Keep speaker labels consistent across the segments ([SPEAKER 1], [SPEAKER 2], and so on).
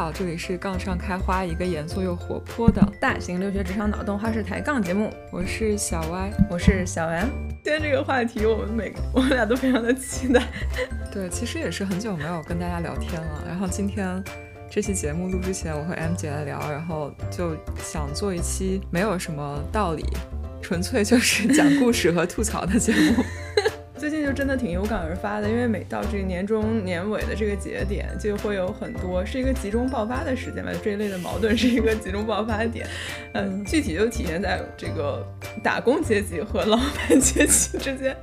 [SPEAKER 1] 好，这里是杠上开花，一个严肃又活泼的
[SPEAKER 2] 大型留学职场脑洞花式抬杠节目。
[SPEAKER 1] 我是小歪，
[SPEAKER 2] 我是小袁。今天这个话题，我们每我们俩都非常的期待。
[SPEAKER 1] 对，其实也是很久没有跟大家聊天了。然后今天这期节目录之前，我和 M 姐来聊，然后就想做一期没有什么道理，纯粹就是讲故事和吐槽的节目。
[SPEAKER 2] 最近就真的挺有感而发的，因为每到这个年终年尾的这个节点，就会有很多是一个集中爆发的时间吧，这一类的矛盾是一个集中爆发点。嗯，具体就体现在这个打工阶级和老板阶级之间，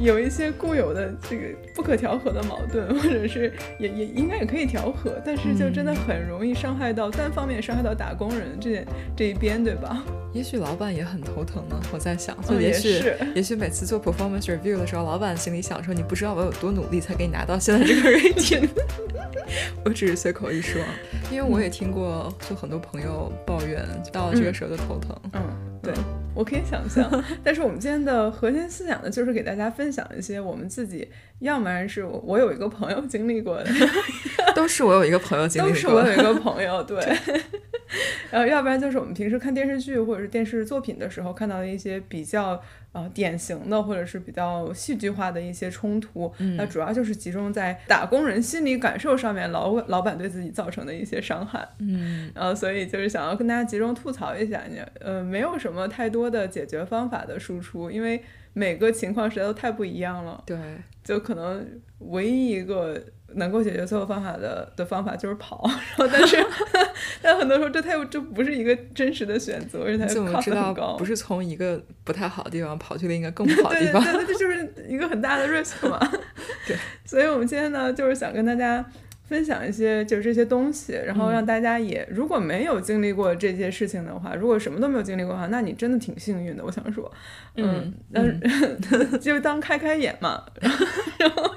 [SPEAKER 2] 有一些固有的这个不可调和的矛盾，或者是也也应该也可以调和，但是就真的很容易伤害到单方面伤害到打工人这 这一边，对吧？
[SPEAKER 1] 也许老板也很头疼呢，我在想，就也许也许每次做 performance review 的时候，老板心里想说，你不知道我有多努力才给你拿到现在这个 rating。我只是随口一说，因为我也听过，就很多朋友抱怨，到了这个时候就头疼。
[SPEAKER 2] 嗯，对，我可以想象。但是我们今天的核心思想呢，就是给大家分享一些我们自己，要不然是我我有一个朋友经历过的，
[SPEAKER 1] 都是我有一个朋友经历过的，
[SPEAKER 2] 都是我有一个朋友，对。然后，要不然就是我们平时看电视剧或者是电视作品的时候看到的一些比较呃典型的或者是比较戏剧化的一些冲突，那主要就是集中在打工人心理感受上面，老老板对自己造成的一些伤害。
[SPEAKER 1] 嗯，
[SPEAKER 2] 然后所以就是想要跟大家集中吐槽一下，你呃没有什么太多的解决方法的输出，因为每个情况实在都太不一样了。
[SPEAKER 1] 对，
[SPEAKER 2] 就可能唯一一个。能够解决所有方法的的方法就是跑，然后但是 但很多时候这太这不是一个真实的选择，而且它靠
[SPEAKER 1] 很高，不是从一个不太好的地方跑去了一个更不好的地方，
[SPEAKER 2] 对对对，这就是一个很大的 risk 嘛。
[SPEAKER 1] 对，
[SPEAKER 2] 所以我们今天呢，就是想跟大家。分享一些就是这些东西，然后让大家也如果没有经历过这些事情的话，如果什么都没有经历过的话，那你真的挺幸运的。我想说，嗯，但是 就当开开眼嘛。然后，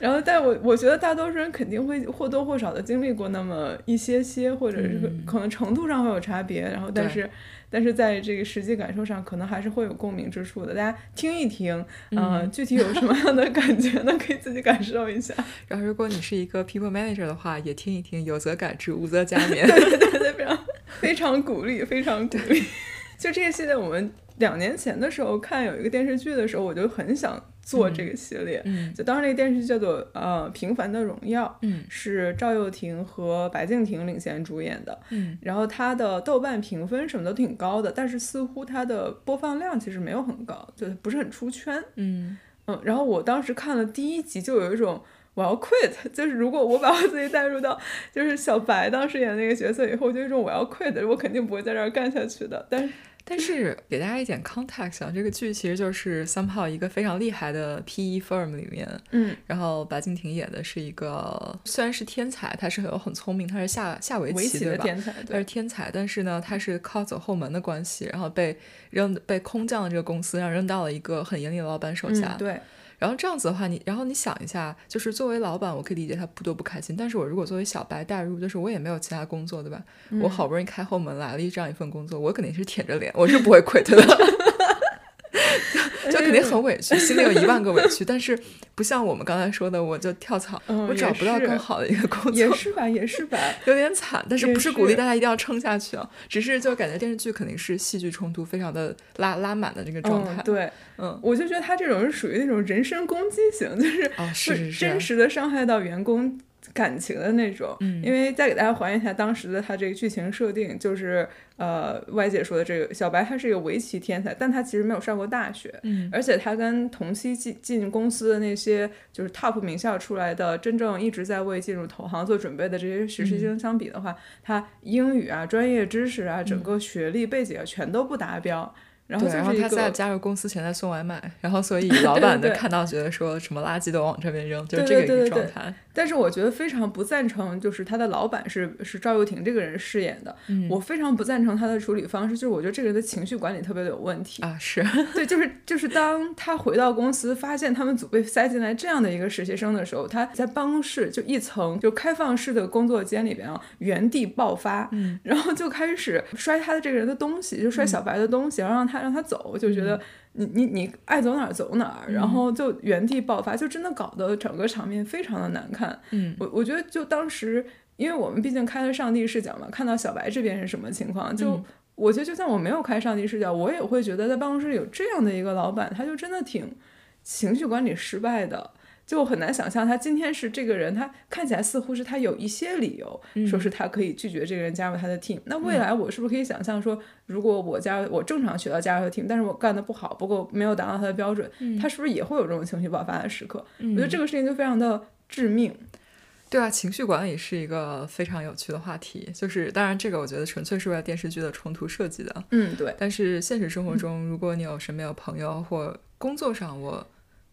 [SPEAKER 2] 然后，但我我觉得大多数人肯定会或多或少的经历过那么一些些，或者是可能程度上会有差别。然后，但是。但是在这个实际感受上，可能还是会有共鸣之处的。大家听一听，嗯，具体有什么样的感觉呢？可以自己感受一下。
[SPEAKER 1] 然后，如果你是一个 people manager 的话，也听一听，有则改之，无则加勉。
[SPEAKER 2] 对对对，非常非常鼓励，非常鼓励。就这个系列，我们两年前的时候看有一个电视剧的时候，我就很想。做这个系列，就当时那个电视剧叫做呃《平凡的荣耀》，
[SPEAKER 1] 嗯，
[SPEAKER 2] 是赵又廷和白敬亭领衔主演的，
[SPEAKER 1] 嗯，
[SPEAKER 2] 然后它的豆瓣评分什么都挺高的，但是似乎它的播放量其实没有很高，就不是很出圈，
[SPEAKER 1] 嗯。
[SPEAKER 2] 嗯，然后我当时看了第一集就有一种我要 quit，就是如果我把我自己带入到就是小白当时演那个角色以后，就有一种我要 quit，我肯定不会在这儿干下去的，但是。
[SPEAKER 1] 但是给大家一点 context 啊，这个剧其实就是 somehow 一个非常厉害的 PE firm 里面，
[SPEAKER 2] 嗯，
[SPEAKER 1] 然后白敬亭演的是一个虽然是天才，他是很很聪明，他是下下围棋
[SPEAKER 2] 的天才，
[SPEAKER 1] 他是天才，但是呢，他是靠走后门的关系，然后被扔被空降的这个公司，然后扔到了一个很严厉的老板手下，
[SPEAKER 2] 对。
[SPEAKER 1] 然后这样子的话，你然后你想一下，就是作为老板，我可以理解他不多不开心。但是我如果作为小白带入，就是我也没有其他工作，对吧？我好不容易开后门来了一这样一份工作，我肯定是舔着脸，我是不会 quit 的。就肯定很委屈，心里有一万个委屈，但是不像我们刚才说的，我就跳槽，我找不到更好的一个工作，
[SPEAKER 2] 也是吧，也是吧，
[SPEAKER 1] 有点惨。但是不是鼓励大家一定要撑下去啊？只是就感觉电视剧肯定是戏剧冲突非常的拉拉满的这个状态。
[SPEAKER 2] 对，
[SPEAKER 1] 嗯，
[SPEAKER 2] 我就觉得他这种是属于那种人身攻击型，就是
[SPEAKER 1] 是
[SPEAKER 2] 真实的伤害到员工。感情的那种，因为再给大家还原一下当时的他这个剧情设定，就是呃，歪姐说的这个小白，他是一个围棋天才，但他其实没有上过大学，
[SPEAKER 1] 嗯，
[SPEAKER 2] 而且他跟同期进进公司的那些就是 top 名校出来的，真正一直在为进入投行做准备的这些实习生相比的话，他英语啊、专业知识啊、整个学历背景啊，全都不达标。然后，
[SPEAKER 1] 然后他在加入公司前在送外卖，然后所以老 板的看到觉得说什么垃圾都往这边扔，就是这个一个状态。
[SPEAKER 2] 但是我觉得非常不赞成，就是他的老板是是赵又廷这个人饰演的，我非常不赞成他的处理方式，就是我觉得这个人的情绪管理特别的有问题
[SPEAKER 1] 啊。是
[SPEAKER 2] 对，就是就是当他回到公司发现他们组被塞进来这样的一个实习生的时候，他在办公室就一层就开放式的工作间里边啊，原地爆发，
[SPEAKER 1] 嗯，
[SPEAKER 2] 然后就开始摔他的这个人的东西，就摔小白的东西，然后让他。让他走，就觉得你你你爱走哪儿走哪儿，然后就原地爆发，就真的搞得整个场面非常的难看。
[SPEAKER 1] 嗯，
[SPEAKER 2] 我我觉得就当时因为我们毕竟开了上帝视角嘛，看到小白这边是什么情况，就
[SPEAKER 1] 嗯
[SPEAKER 2] 我觉得就算我没有开上帝视角，我也会觉得在办公室有这样的一个老板，他就真的挺情绪管理失败的。就很难想象他今天是这个人，他看起来似乎是他有一些理由，说是他可以拒绝这个人加入他的 team。那未来我是不是可以想象说，如果我加入我正常学到加入他的 team，但是我干的不好，不够没有达到他的标准，他是不是也会有这种情绪爆发的时刻？我觉得这个事情就非常的致命。
[SPEAKER 1] 对啊，情绪管理是一个非常有趣的话题。就是当然，这个我觉得纯粹是为了电视剧的冲突设计的。
[SPEAKER 2] 嗯，对。
[SPEAKER 1] 但是现实生活中，如果你有身边有朋友或工作上，我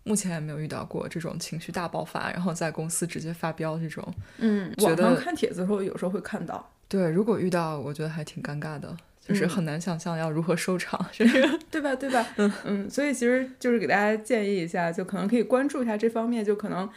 [SPEAKER 1] 目前也没有遇到过这种情绪大爆发，然后在公司直接发飙这种。
[SPEAKER 2] 嗯，
[SPEAKER 1] 觉
[SPEAKER 2] 网上
[SPEAKER 1] 得
[SPEAKER 2] 看帖子的时候，有时候会看到。
[SPEAKER 1] 对，如果遇到，我觉得还挺尴尬的，就是
[SPEAKER 2] 嗯
[SPEAKER 1] 很难想象要如何收场。这个
[SPEAKER 2] 对吧？对吧？嗯嗯所以其实就是给大家建议一下，就可能可以关注一下这方面，就可能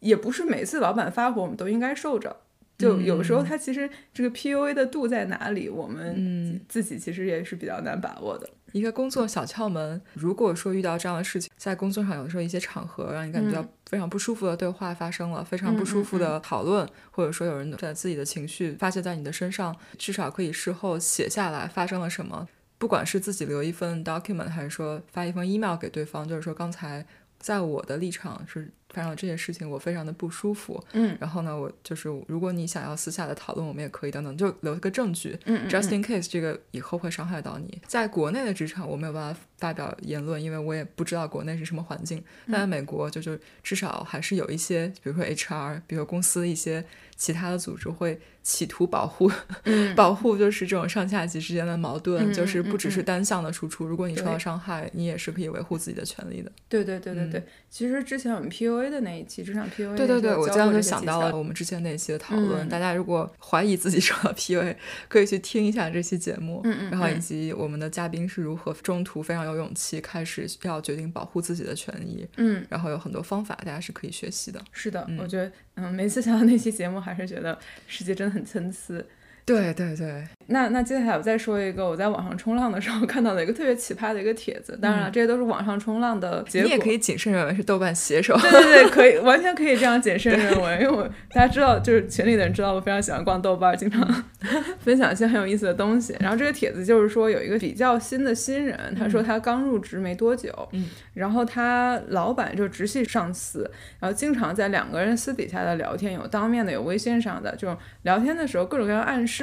[SPEAKER 2] 也不是每次老板发火我们都应该受着。就有时候它其实这个 PUA 的度在哪里，我们
[SPEAKER 1] 嗯
[SPEAKER 2] 自己其实也是比较难把握的。
[SPEAKER 1] 一个工作小窍门，如果说遇到这样的事情，在工作上有的时候一些场合让你感觉到
[SPEAKER 2] 嗯
[SPEAKER 1] 非常不舒服的对话发生了，非常不舒服的讨论，或者说有人把自己的情绪发泄在你的身上，至少可以事后写下来发生了什么。不管是自己留一份 document，还是说发一封 email 给对方，就是说刚才在我的立场是发生了这件事情，我非常的不舒服。
[SPEAKER 2] 嗯
[SPEAKER 1] 然后呢，我就是如果你想要私下的讨论，我们也可以等等，就留一个证据。
[SPEAKER 2] 嗯
[SPEAKER 1] Just in case 这个以后会伤害到你。在国内的职场，我没有办法发表言论，因为我也不知道国内是什么环境。但在美国，就就至少还是有一些，比如说 HR，比如说公司一些其他的组织会企图保护，保护就是这种上下级之间的矛盾，
[SPEAKER 2] 嗯
[SPEAKER 1] 就是不只是单向的输出。如果你受到伤害，你也是可以维护自己的权利的。
[SPEAKER 2] 对对对对对，其实之前我们 PUA 的那一期，职场 PUA
[SPEAKER 1] 嗯对对对，我这样就想到了
[SPEAKER 2] 了。
[SPEAKER 1] 我们之前那一期的讨论。
[SPEAKER 2] 嗯
[SPEAKER 1] 大家如果怀疑自己受到 PUA，可以去听一下这期节目，
[SPEAKER 2] 嗯嗯
[SPEAKER 1] 然后以
[SPEAKER 2] 嗯
[SPEAKER 1] 及我们的嘉宾是如何中途非常有勇气开始要决定保护自己的权益，
[SPEAKER 2] 嗯，
[SPEAKER 1] 然后有很多方法，大家是可以学习的。
[SPEAKER 2] 是的，
[SPEAKER 1] 嗯
[SPEAKER 2] 我觉得，嗯，每次想到那期节目，还是觉得世界真的很参差。
[SPEAKER 1] 对对对，
[SPEAKER 2] 那那接下来我再说一个我在网上冲浪的时候看到的一个特别奇葩的一个帖子，当然了，这些都是网上冲浪的结果。
[SPEAKER 1] 嗯你也可以谨慎认为是豆瓣写手。
[SPEAKER 2] 对对对，可以，完全可以这样谨慎认为，因为我大家知道，就是群里的人知道我非常喜欢逛豆瓣儿，经常 分享一些很有意思的东西。然后这个帖子就是说有一个比较新的新人，他说他刚入职没多久，
[SPEAKER 1] 嗯，
[SPEAKER 2] 然后他老板就直系上司，然后经常在两个人私底下的聊天，有当面的，有微信上的，这种聊天的时候各种各样暗示，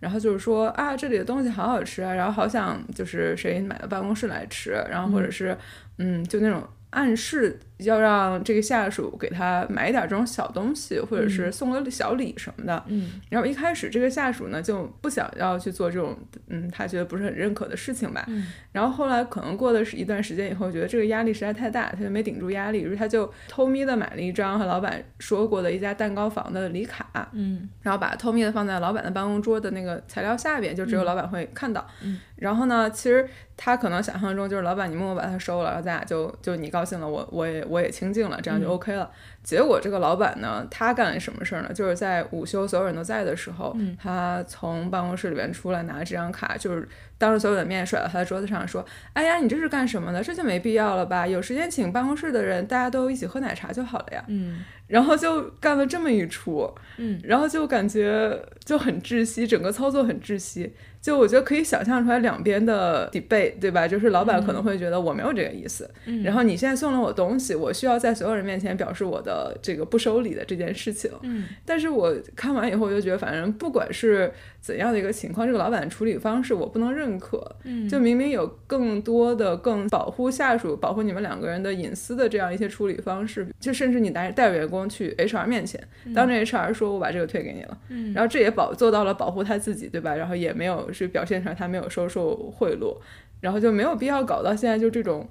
[SPEAKER 2] 然后就是说啊这里的东西好好吃啊，然后好想就是谁买到办公室来吃，然后或者是嗯就那种。暗示要让这个下属给他买一点这种小东西，或者是送个小礼什么的。
[SPEAKER 1] 嗯
[SPEAKER 2] 然后一开始这个下属呢就不想要去做这种，嗯，他觉得不是很认可的事情吧。
[SPEAKER 1] 嗯
[SPEAKER 2] 然后后来可能过了是一段时间以后，觉得这个压力实在太大，他就没顶住压力，于是他就偷咪的买了一张和老板说过的一家蛋糕房的礼卡，
[SPEAKER 1] 嗯
[SPEAKER 2] 然后把它偷咪的放在老板的办公桌的那个材料下边，就只有老板会看到。
[SPEAKER 1] 嗯
[SPEAKER 2] 然后呢，其实他可能想象中就是老板你默默把它收了，然后咱俩就就你高兴了，我我也我也清静了，这样就
[SPEAKER 1] 嗯
[SPEAKER 2] OK 了。结果这个老板呢，他干了什么事儿呢？就是在午休所有人都在的时候，
[SPEAKER 1] 嗯
[SPEAKER 2] 他从办公室里边出来，拿着这张卡，就是当着所有的面甩到他的桌子上，说：“哎呀，你这是干什么的？这就没必要了吧？有时间请办公室的人，大家都一起喝奶茶就好了呀。”
[SPEAKER 1] 嗯
[SPEAKER 2] 然后就干了这么一出，
[SPEAKER 1] 嗯
[SPEAKER 2] 然后就感觉就很窒息，整个操作很窒息。就我觉得可以想象出来两边的 debate，对吧？就是老板可能会觉得我没有这个意思，
[SPEAKER 1] 嗯
[SPEAKER 2] 然后你现在送了我东西，我需要在所有人面前表示我的这个不收礼的这件事情。
[SPEAKER 1] 嗯
[SPEAKER 2] 但是我看完以后，我就觉得，反正不管是怎样的一个情况，这个老板的处理方式我不能认可。
[SPEAKER 1] 嗯
[SPEAKER 2] 就明明有更多的、更保护下属、保护你们两个人的隐私的这样一些处理方式，就甚至你带带着员工去 HR 面前，当着 HR 说我把这个退给你了，
[SPEAKER 1] 嗯
[SPEAKER 2] 然后这也保做到了保护他自己，对吧？然后也没有是表现出来他没有收受贿赂，然后就没有必要搞到现在就这种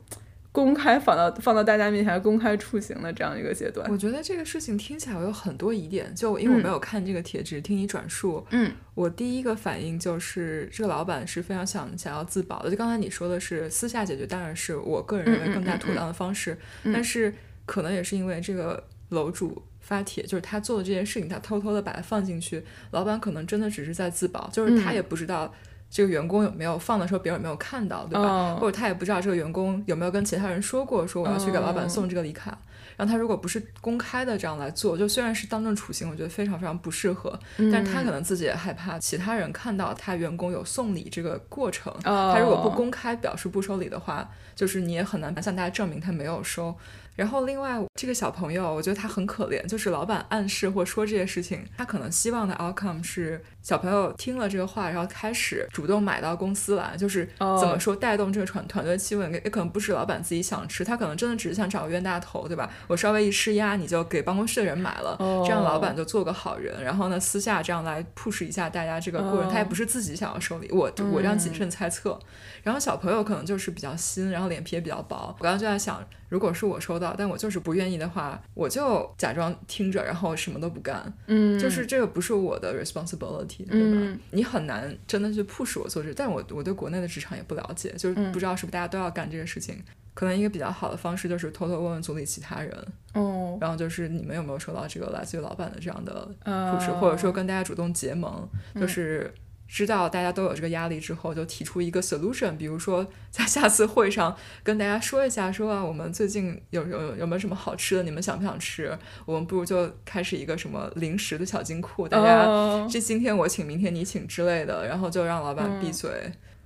[SPEAKER 2] 公开放到放到大家面前公开处刑的这样一个阶段。
[SPEAKER 1] 我觉得这个事情听起来我有很多疑点，就因为我没有看这个帖，只是听你转述。
[SPEAKER 2] 嗯
[SPEAKER 1] 我第一个反应就是，这个老板是非常想想要自保的。就刚才你说的是私下解决，当然是我个人认为更加妥当的方式。
[SPEAKER 2] 嗯
[SPEAKER 1] 但是可能也是因为这个楼主发帖，就是他做的这件事情，他偷偷的把它放进去，老板可能真的只是在自保，就是他
[SPEAKER 2] 嗯
[SPEAKER 1] 也不知道这个员工有没有放的时候别人有没有看到，对吧？
[SPEAKER 2] 哦
[SPEAKER 1] 或者他也不知道这个员工有没有跟其他人说过，说我要去给老板
[SPEAKER 2] 哦
[SPEAKER 1] 送这个礼卡。然后他如果不是公开的这样来做，就虽然是当众处刑，我觉得非常非常不适合。但是他可能自己也害怕其他人看到他员工有送礼这个过程。他如果不公开表示不收礼的话，就是你也很难向大家证明他没有收。然后，另外这个小朋友，我觉得他很可怜，就是老板暗示或说这些事情，他可能希望的 outcome 是小朋友听了这个话，然后开始主动买到公司来，就是怎么说带动这个团团队气氛，也可能不是老板自己想吃，他可能真的只是想找个冤大头，对吧？我稍微一施压，你就给办公室的人买了，这样老板就做个好人，然后呢，私下这样来 push 一下大家这个过程，他也不是自己想要收礼，我我这样谨慎猜测。然后小朋友可能就是比较新，然后脸皮也比较薄。我刚刚就在想，如果是我收到，但我就是不愿意的话，我就假装听着，然后什么都不干。
[SPEAKER 2] 嗯，
[SPEAKER 1] 就是这个不是我的 responsibility，对吧？你很难真的去 push 我做这，但我我对国内的职场也不了解，就是不知道是不是大家都要干这个事情。可能一个比较好的方式就是偷偷问问组里其他人，
[SPEAKER 2] 哦，
[SPEAKER 1] 然后就是你们有没有收到这个来自于老板的这样的 push，或者说跟大家主动结盟，就是。知道大家都有这个压力之后，就提出一个 solution，比如说 在下次会上跟大家说一下，说啊，我们最近有有有没有什么好吃的，你们想不想吃？我们不如就开始一个什么零食的小金库，大家这今天我请，明天你请之类的，然后就让老板闭嘴。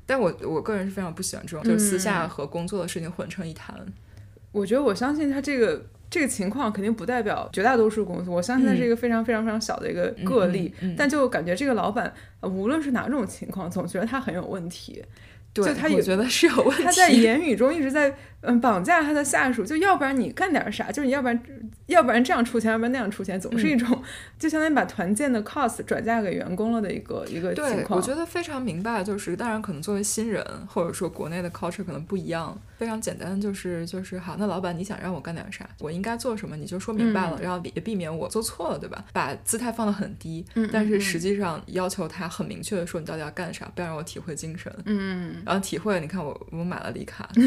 [SPEAKER 1] 但我我个人是非常不喜欢这种，就是私下和工作的事情混成一谈。
[SPEAKER 2] 我觉得我相信他这个。这个情况肯定不代表绝大多数公司，我相信它是一个非常非常非常小的一个个例，但就感觉这个老板，无论是哪种情况，总觉得他很有问题。
[SPEAKER 1] 对，
[SPEAKER 2] 他也
[SPEAKER 1] 觉得是有问题。
[SPEAKER 2] 他 在言语中一直在嗯绑架他的下属，就要不然你干点啥，就是你要不然要不然这样出钱，要不然那样出钱，总是一种就相当于把团建的 cost 转嫁给员工了的一个一个情况。
[SPEAKER 1] 我觉得非常明白，就是当然可能作为新人，或者说国内的 culture 可能不一样。非常简单，就是就是好，那老板你想让我干点啥，我应该做什么，你就说明白了，然后也避免我做错了，对吧？把姿态放得很低，但是实际上要求他很明确的说你到底要干啥，不要让我体会精神。
[SPEAKER 2] 嗯，
[SPEAKER 1] 然后体会，你看我我买了礼卡，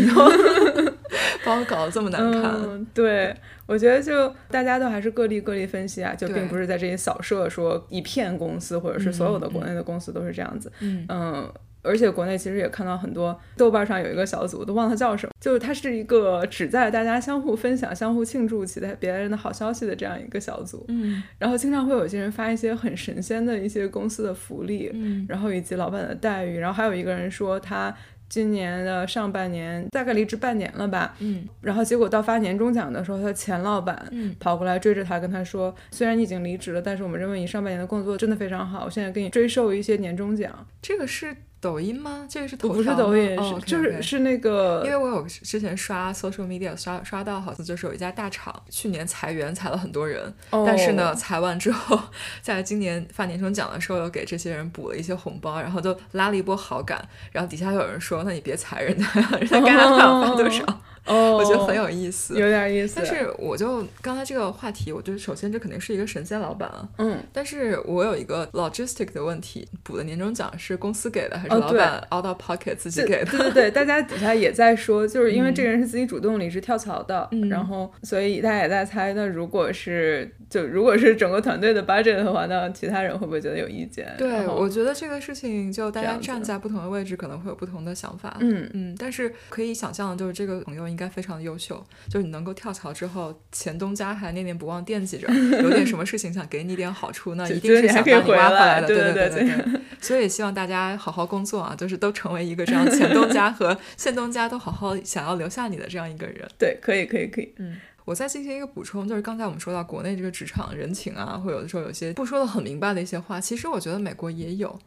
[SPEAKER 1] 把我搞得这么难看。
[SPEAKER 2] 对，我觉得就大家都还是个例个例分析啊，就并不是在这些扫射说一片公司或者是所有的国内的公司都是这样子。嗯。而且国内其实也看到很多，豆瓣上有一个小组，都忘了叫什么，就是它是一个旨在大家相互分享、相互庆祝其他别人的好消息的这样一个小组。
[SPEAKER 1] 嗯，
[SPEAKER 2] 然后经常会有一些人发一些很神仙的一些公司的福利，
[SPEAKER 1] 嗯，
[SPEAKER 2] 然后以及老板的待遇，然后还有一个人说他今年的上半年大概离职半年了吧，
[SPEAKER 1] 嗯，
[SPEAKER 2] 然后结果到发年终奖的时候，他前老板跑过来追着他跟他说，虽然你已经离职了，但是我们认为你上半年的工作真的非常好，我现在给你追授一些年终奖。
[SPEAKER 1] 这个是。抖音吗？这个是
[SPEAKER 2] 不是抖音，
[SPEAKER 1] 是
[SPEAKER 2] 就是是那个。
[SPEAKER 1] 因为我有之前刷 social media 刷刷到，好像就是有一家大厂去年裁员裁了很多人，但是呢，裁完之后，在今年发年终奖的时候，又给这些人补了一些红包，然后就拉了一波好感。然后底下有人说：“那你别裁人家，人家该发发多少？”
[SPEAKER 2] 哦，
[SPEAKER 1] 我觉得很有意思，
[SPEAKER 2] 有点意思。
[SPEAKER 1] 但是我就刚才这个话题，我觉得首先这肯定是一个神仙老板啊。
[SPEAKER 2] 嗯。
[SPEAKER 1] 但是我有一个 logistic 的问题，补的年终奖是公司给的还是老板 out of pocket 自己给的？
[SPEAKER 2] 对对对，大家底下也在说，就是因为这个人是自己主动离职跳槽的，然后所以大家也在猜，那如果是就如果是整个团队的 budget 的话，那其他人会不会觉得有意见？
[SPEAKER 1] 对，我觉得这个事情就大家站在不同的位置，可能会有不同的想法。
[SPEAKER 2] 嗯
[SPEAKER 1] 嗯，但是可以想象的就是这个朋友应该非常优秀。就是你能够跳槽之后，前东家还念念不忘惦记着，有点什么事情想给你点好处，那一定是想把你挖回来的。对
[SPEAKER 2] 对
[SPEAKER 1] 对对对。所以希望大家好好工作啊，就是都成为一个这样前东家和现东家都好好想要留下你的这样一个人。
[SPEAKER 2] 对，可以可以可以。
[SPEAKER 1] 嗯，我再进行一个补充，就是刚才我们说到国内这个职场人情啊，会有的时候有些不说的很明白的一些话，其实我觉得美国也有。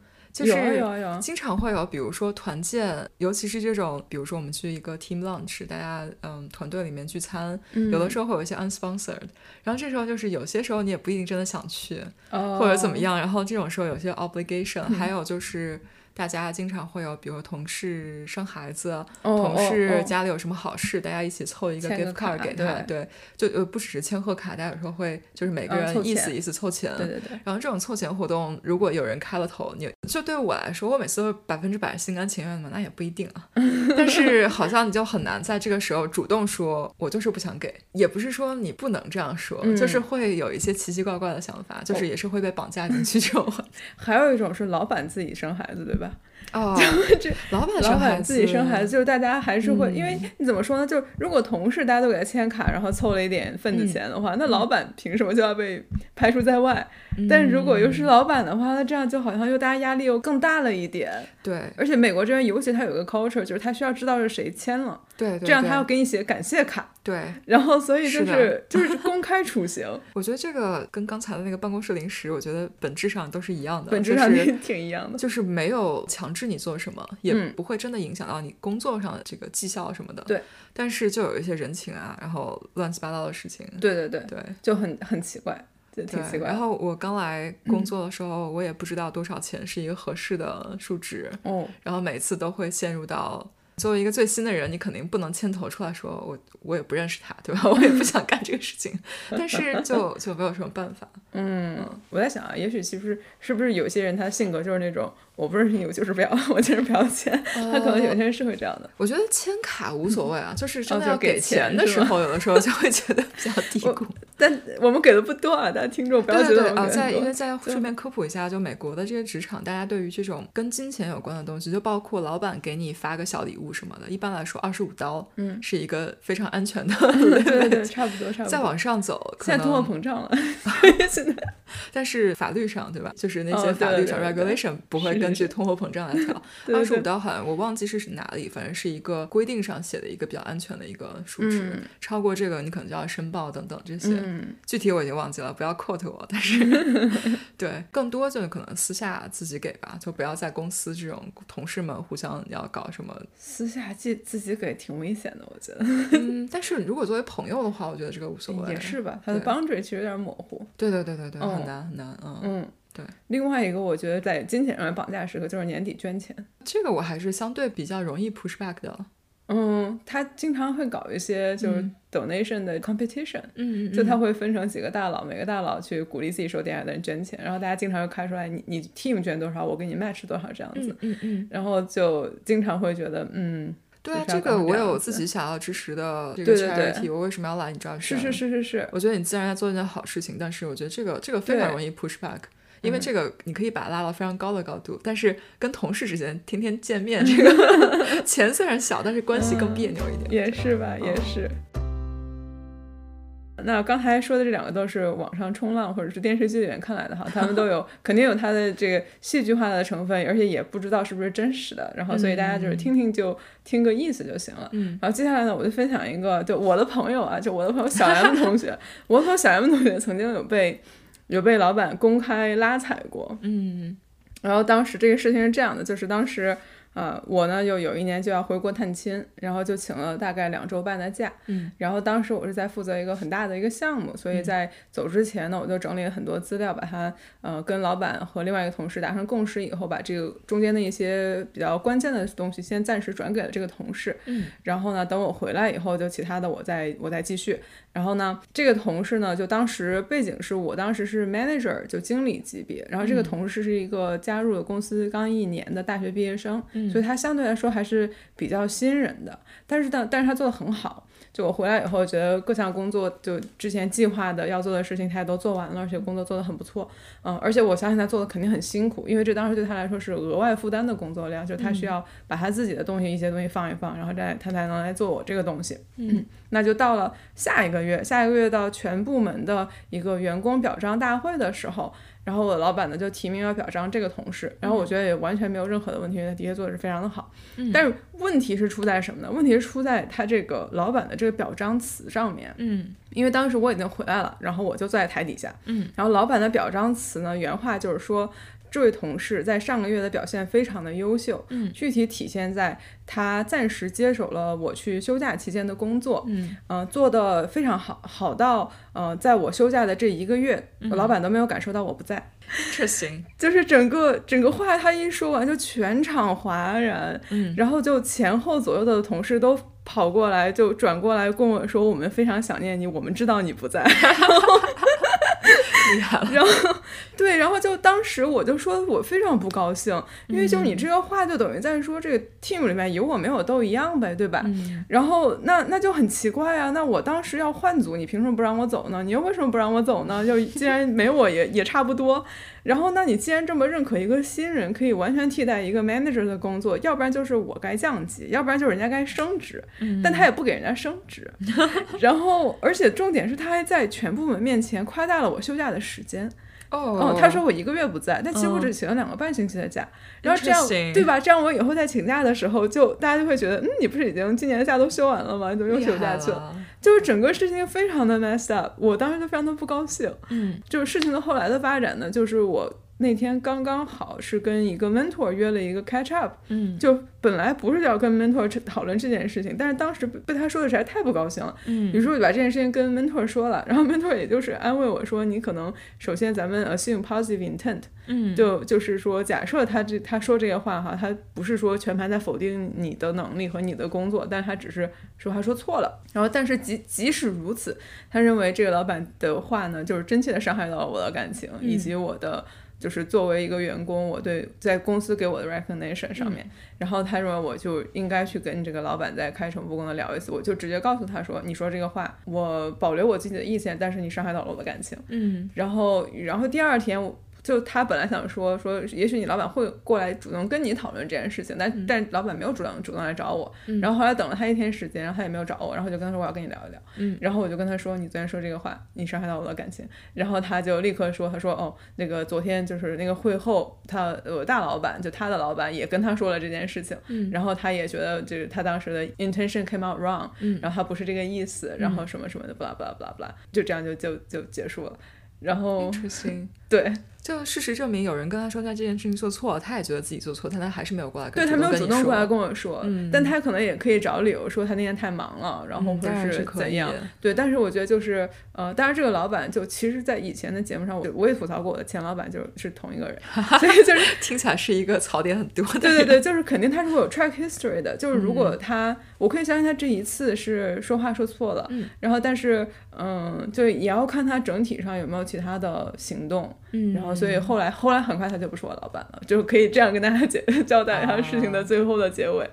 [SPEAKER 1] 就是经常会有，比如说团建，尤其是这种，比如说我们去一个 team lunch，大家嗯团队里面聚餐，有的时候会有一些 unsponsored，然后这时候就是有些时候你也不一定真的想去，或者怎么样，然后这种时候有些 obligation，还有就是。大家经常会有，比如同事生孩子，同事家里有什么好事，大家一起凑一个 gift card 给他，对，就呃不只是签贺卡，大家有时候会就是每个人意思意思凑钱，
[SPEAKER 2] 对对对。
[SPEAKER 1] 然后这种凑钱活动，如果有人开了头，你就对我来说，我每次都是百分之百心甘情愿的嘛，那也不一定啊。但是好像你就很难在这个时候主动说，我就是不想给，也不是说你不能这样说，就是会有一些奇奇怪怪的想法，就是也是会被绑架进去这种。
[SPEAKER 2] 还有一种是老板自己生孩子，对吧？
[SPEAKER 1] October 哦，
[SPEAKER 2] 这
[SPEAKER 1] 老板
[SPEAKER 2] 老板自己生
[SPEAKER 1] 孩
[SPEAKER 2] 孩子，就是大家还是会，因为你怎么说呢？就是如果同事大家都给他签卡，然后凑了一点份子钱的话，那老板凭什么就要被排除在外？但是如果又是老板的话，那这样就好像又大家压力又更大了一点。
[SPEAKER 1] 对，
[SPEAKER 2] 而且美国这边尤其他有个 culture，就是他需要知道是谁签了，
[SPEAKER 1] 对，
[SPEAKER 2] 这样他要给你写感谢卡。
[SPEAKER 1] 对，
[SPEAKER 2] 然后所以就是 就是公开处刑。
[SPEAKER 1] 我觉得这个跟刚才的那个办公室零食，我觉得本质上都是一样的，
[SPEAKER 2] 本质上 挺一样的，
[SPEAKER 1] 就是没有强制你做什么，也不会真的影响到你工作上的这个绩效什么的。
[SPEAKER 2] 对，
[SPEAKER 1] 但是就有一些人情啊，然后乱七八糟的事情。
[SPEAKER 2] 对对对
[SPEAKER 1] 对，
[SPEAKER 2] 就很很奇怪。挺奇怪。
[SPEAKER 1] 然后我刚来工作的时候，我也不知道多少钱是一个合适的数值。
[SPEAKER 2] 哦。
[SPEAKER 1] 然后每次都会陷入到，作为一个最新的人，你肯定不能牵头出来说，我我也不认识他，对吧？我也不想干这个事情。但是就 就没有什么办法。
[SPEAKER 2] 嗯，我在想啊，也许其实是不是有些人他性格就是那种。我不认识你，我就是不要，我就是不要钱。他可能有些人是会这样的。
[SPEAKER 1] 我觉得签卡无所谓啊，就是真的
[SPEAKER 2] 要
[SPEAKER 1] 给
[SPEAKER 2] 钱
[SPEAKER 1] 的时候，有的时候就会觉得比较低谷。
[SPEAKER 2] 但我们给的不多啊，大家听众不要觉得
[SPEAKER 1] 啊。在因为再顺便科普一下，就美国的这些职场，大家对于这种跟金钱有关的东西，就包括老板给你发个小礼物什么的，一般来说二十五刀，
[SPEAKER 2] 嗯，
[SPEAKER 1] 是一个非常安全的。
[SPEAKER 2] 对对对，差不多差不多。
[SPEAKER 1] 再往上走，
[SPEAKER 2] 现在通货膨胀了，现在。
[SPEAKER 1] 但是法律上，对吧？就是那些法律上 regulation 不会根据通货膨胀。来调 二十五刀，好像我忘记是哪里，反正是一个规定上写的一个比较安全的一个数值。超过这个，你可能就要申报等等这些。具体我已经忘记了，不要 quote 我。但是，对，更多就是可能私下自己给吧，就不要在公司这种同事们互相要搞什么。
[SPEAKER 2] 私下自自己给挺危险的，我觉得。
[SPEAKER 1] 嗯，但是如果作为朋友的话，我觉得这个无所谓。
[SPEAKER 2] 也是吧，他的 boundary 其实有点模糊。
[SPEAKER 1] 对对对对对，很难很难。嗯
[SPEAKER 2] 嗯。
[SPEAKER 1] 对，
[SPEAKER 2] 另外一个我觉得在金钱上面绑架时刻就是年底捐钱，
[SPEAKER 1] 这个我还是相对比较容易 push back 的。
[SPEAKER 2] 嗯，他经常会搞一些就是 donation 的 competition，
[SPEAKER 1] 嗯
[SPEAKER 2] 嗯，就他会分成几个大佬，每个大佬去鼓励自己手底下的人捐钱，然后大家经常会开出来，你你 team 捐多少，我给你 match 多少这样子，
[SPEAKER 1] 嗯嗯，
[SPEAKER 2] 然后就经常会觉得，嗯，
[SPEAKER 1] 对啊，这个我有自己想要支持的这
[SPEAKER 2] 个 charity，
[SPEAKER 1] 我为什么要来你这儿？
[SPEAKER 2] 是是是是是，
[SPEAKER 1] 我觉得你自然在做一件好事情，但是我觉得这个这个非常容易 push back。因为这个你可以把它拉到非常高的高度，但是跟同事之间天天见面，这个 钱虽然小，但是关系更别扭一点。
[SPEAKER 2] 也是吧，也是。那刚才说的这两个都是网上冲浪或者是电视剧里面看来的哈，他们都有 肯定有它的这个戏剧化的成分，而且也不知道是不是真实的。然后所以大家就是听听就听个意思就行了。
[SPEAKER 1] 嗯。
[SPEAKER 2] 然后接下来呢，我就分享一个，就我的朋友啊，就我的朋友小 M 同学，我朋友小 M 同学曾经有被。有被老板公开拉踩过，
[SPEAKER 1] 嗯，
[SPEAKER 2] 然后当时这个事情是这样的，就是当时。呃，我呢就有一年就要回国探亲，然后就请了大概两周半的假。
[SPEAKER 1] 嗯，
[SPEAKER 2] 然后当时我是在负责一个很大的一个项目，所以在走之前呢，我就整理了很多资料，把它呃跟老板和另外一个同事达成共识以后，把这个中间的一些比较关键的东西先暂时转给了这个同事。
[SPEAKER 1] 嗯，
[SPEAKER 2] 然后呢，等我回来以后，就其他的我再我再继续。然后呢，这个同事呢，就当时背景是我当时是 manager，就经理级别，然后这个同事是一个加入了公司刚一年的大学毕业生。所以他相对来说还是比较新人的，但是但但是他做的很好。就我回来以后，觉得各项工作就之前计划的要做的事情，他也都做完了，而且工作做得很不错。嗯，而且我相信他做的肯定很辛苦，因为这当时对他来说是额外负担的工作量，就是他需要把他自己的东西一些东西放一放，然后再他才能来做我这个东西。
[SPEAKER 1] 嗯，
[SPEAKER 2] 那就到了下一个月，下一个月到全部门的一个员工表彰大会的时候。然后我的老板呢就提名要表彰这个同事，然后我觉得也完全没有任何的问题，因为他的确做的是非常的好。但是问题是出在什么呢？问题是出在他这个老板的这个表彰词上面。
[SPEAKER 1] 嗯，
[SPEAKER 2] 因为当时我已经回来了，然后我就坐在台底下。
[SPEAKER 1] 嗯，
[SPEAKER 2] 然后老板的表彰词呢，原话就是说。这位同事在上个月的表现非常的优秀，
[SPEAKER 1] 嗯，
[SPEAKER 2] 具体体现在他暂时接手了我去休假期间的工作，
[SPEAKER 1] 嗯，
[SPEAKER 2] 呃，做的非常好，好到呃，在我休假的这一个月，老板都没有感受到我不在。
[SPEAKER 1] 这行，
[SPEAKER 2] 就是整个整个话他一说完，就全场哗然，
[SPEAKER 1] 嗯，
[SPEAKER 2] 然后就前后左右的同事都跑过来，就转过来跟我说，我们非常想念你，我们知道你不在。
[SPEAKER 1] 厉害了，
[SPEAKER 2] 然后。对，然后就当时我就说我非常不高兴，因为就你这个话就等于在说这个 team 里面有我没有都一样呗，对吧？然后那那就很奇怪啊，那我当时要换组，你凭什么不让我走呢？你又为什么不让我走呢？就 既然没我也也差不多。然后，那你既然这么认可一个新人可以完全替代一个 manager 的工作，要不然就是我该降级，要不然就是人家该升职，但他也不给人家升职。然后，而且重点是他还在全部门面前夸大了我休假的时间。
[SPEAKER 1] 哦，
[SPEAKER 2] 他说我一个月不在，但其实我只请了两个半星期的假。然后这样对吧？这样我以后在请假的时候，就大家就会觉得，嗯，你不是已经今年的假都休完了吗？你怎么又休假去了？就是整个事情非常的 messed up，我当时就非常的不高兴。
[SPEAKER 1] 嗯，
[SPEAKER 2] 就是事情的后来的发展呢，就是我。那天刚刚好是跟一个 mentor 约了一个 catch up，
[SPEAKER 1] 嗯，
[SPEAKER 2] 就本来不是要跟 mentor 讨论这件事情，但是当时被他说的实在太不高兴了，
[SPEAKER 1] 嗯，
[SPEAKER 2] 于是我就把这件事情跟 mentor 说了，然后 mentor 也就是安慰我说，你可能首先咱们 assume positive intent，
[SPEAKER 1] 嗯，
[SPEAKER 2] 就就是说假设他这他说这些话哈，他不是说全盘在否定你的能力和你的工作，但他只是说他说错了，然后但是即即使如此，他认为这个老板的话呢，就是真切的伤害到了我的感情以及我的。就是作为一个员工，我对在公司给我的 recognition 上面，然后他认为我就应该去跟这个老板再开诚布公的聊一次，我就直接告诉他说，你说这个话，我保留我自己的意见，但是你伤害到了我的感情。
[SPEAKER 1] 嗯，
[SPEAKER 2] 然后，然后第二天我。就他本来想说说，也许你老板会过来主动跟你讨论这件事情，但但老板没有主动主动来找我，然后后来等了他一天时间，然后他也没有找我，然后就跟他说我要跟你聊一聊，
[SPEAKER 1] 嗯，
[SPEAKER 2] 然后我就跟他说你昨天说这个话，你伤害到我的感情，然后他就立刻说他说哦那个昨天就是那个会后，他我大老板就他的老板也跟他说了这件事情，
[SPEAKER 1] 嗯，
[SPEAKER 2] 然后他也觉得就是他当时的 intention came out wrong，
[SPEAKER 1] 嗯，
[SPEAKER 2] 然后他不是这个意思，然后什么什么的，blah blah blah blah，就这样就就就结束了，然后对。
[SPEAKER 1] 就事实证明，有人跟他说他这件事情做错了，他也觉得自己做错，但他还是没有过来跟
[SPEAKER 2] 对他没有主动过来跟我
[SPEAKER 1] 说，
[SPEAKER 2] 但他可能也可以找理由说他那天太忙了，然后或者
[SPEAKER 1] 是
[SPEAKER 2] 怎样。对，但是我觉得就是呃，当然这个老板就其实，在以前的节目上，我我也吐槽过我的前老板就是同一个人，所以就是
[SPEAKER 1] 听起来是一个槽点很多的。
[SPEAKER 2] 对对对，就是肯定他是会有 track history 的，就是如果他，我可以相信他这一次是说话说错了，然后但是嗯，就也要看他整体上有没有其他的行动。
[SPEAKER 1] 嗯，
[SPEAKER 2] 然后所以后来后来很快他就不是我老板了，就可以这样跟大家解 交代一下事情的最后的结尾。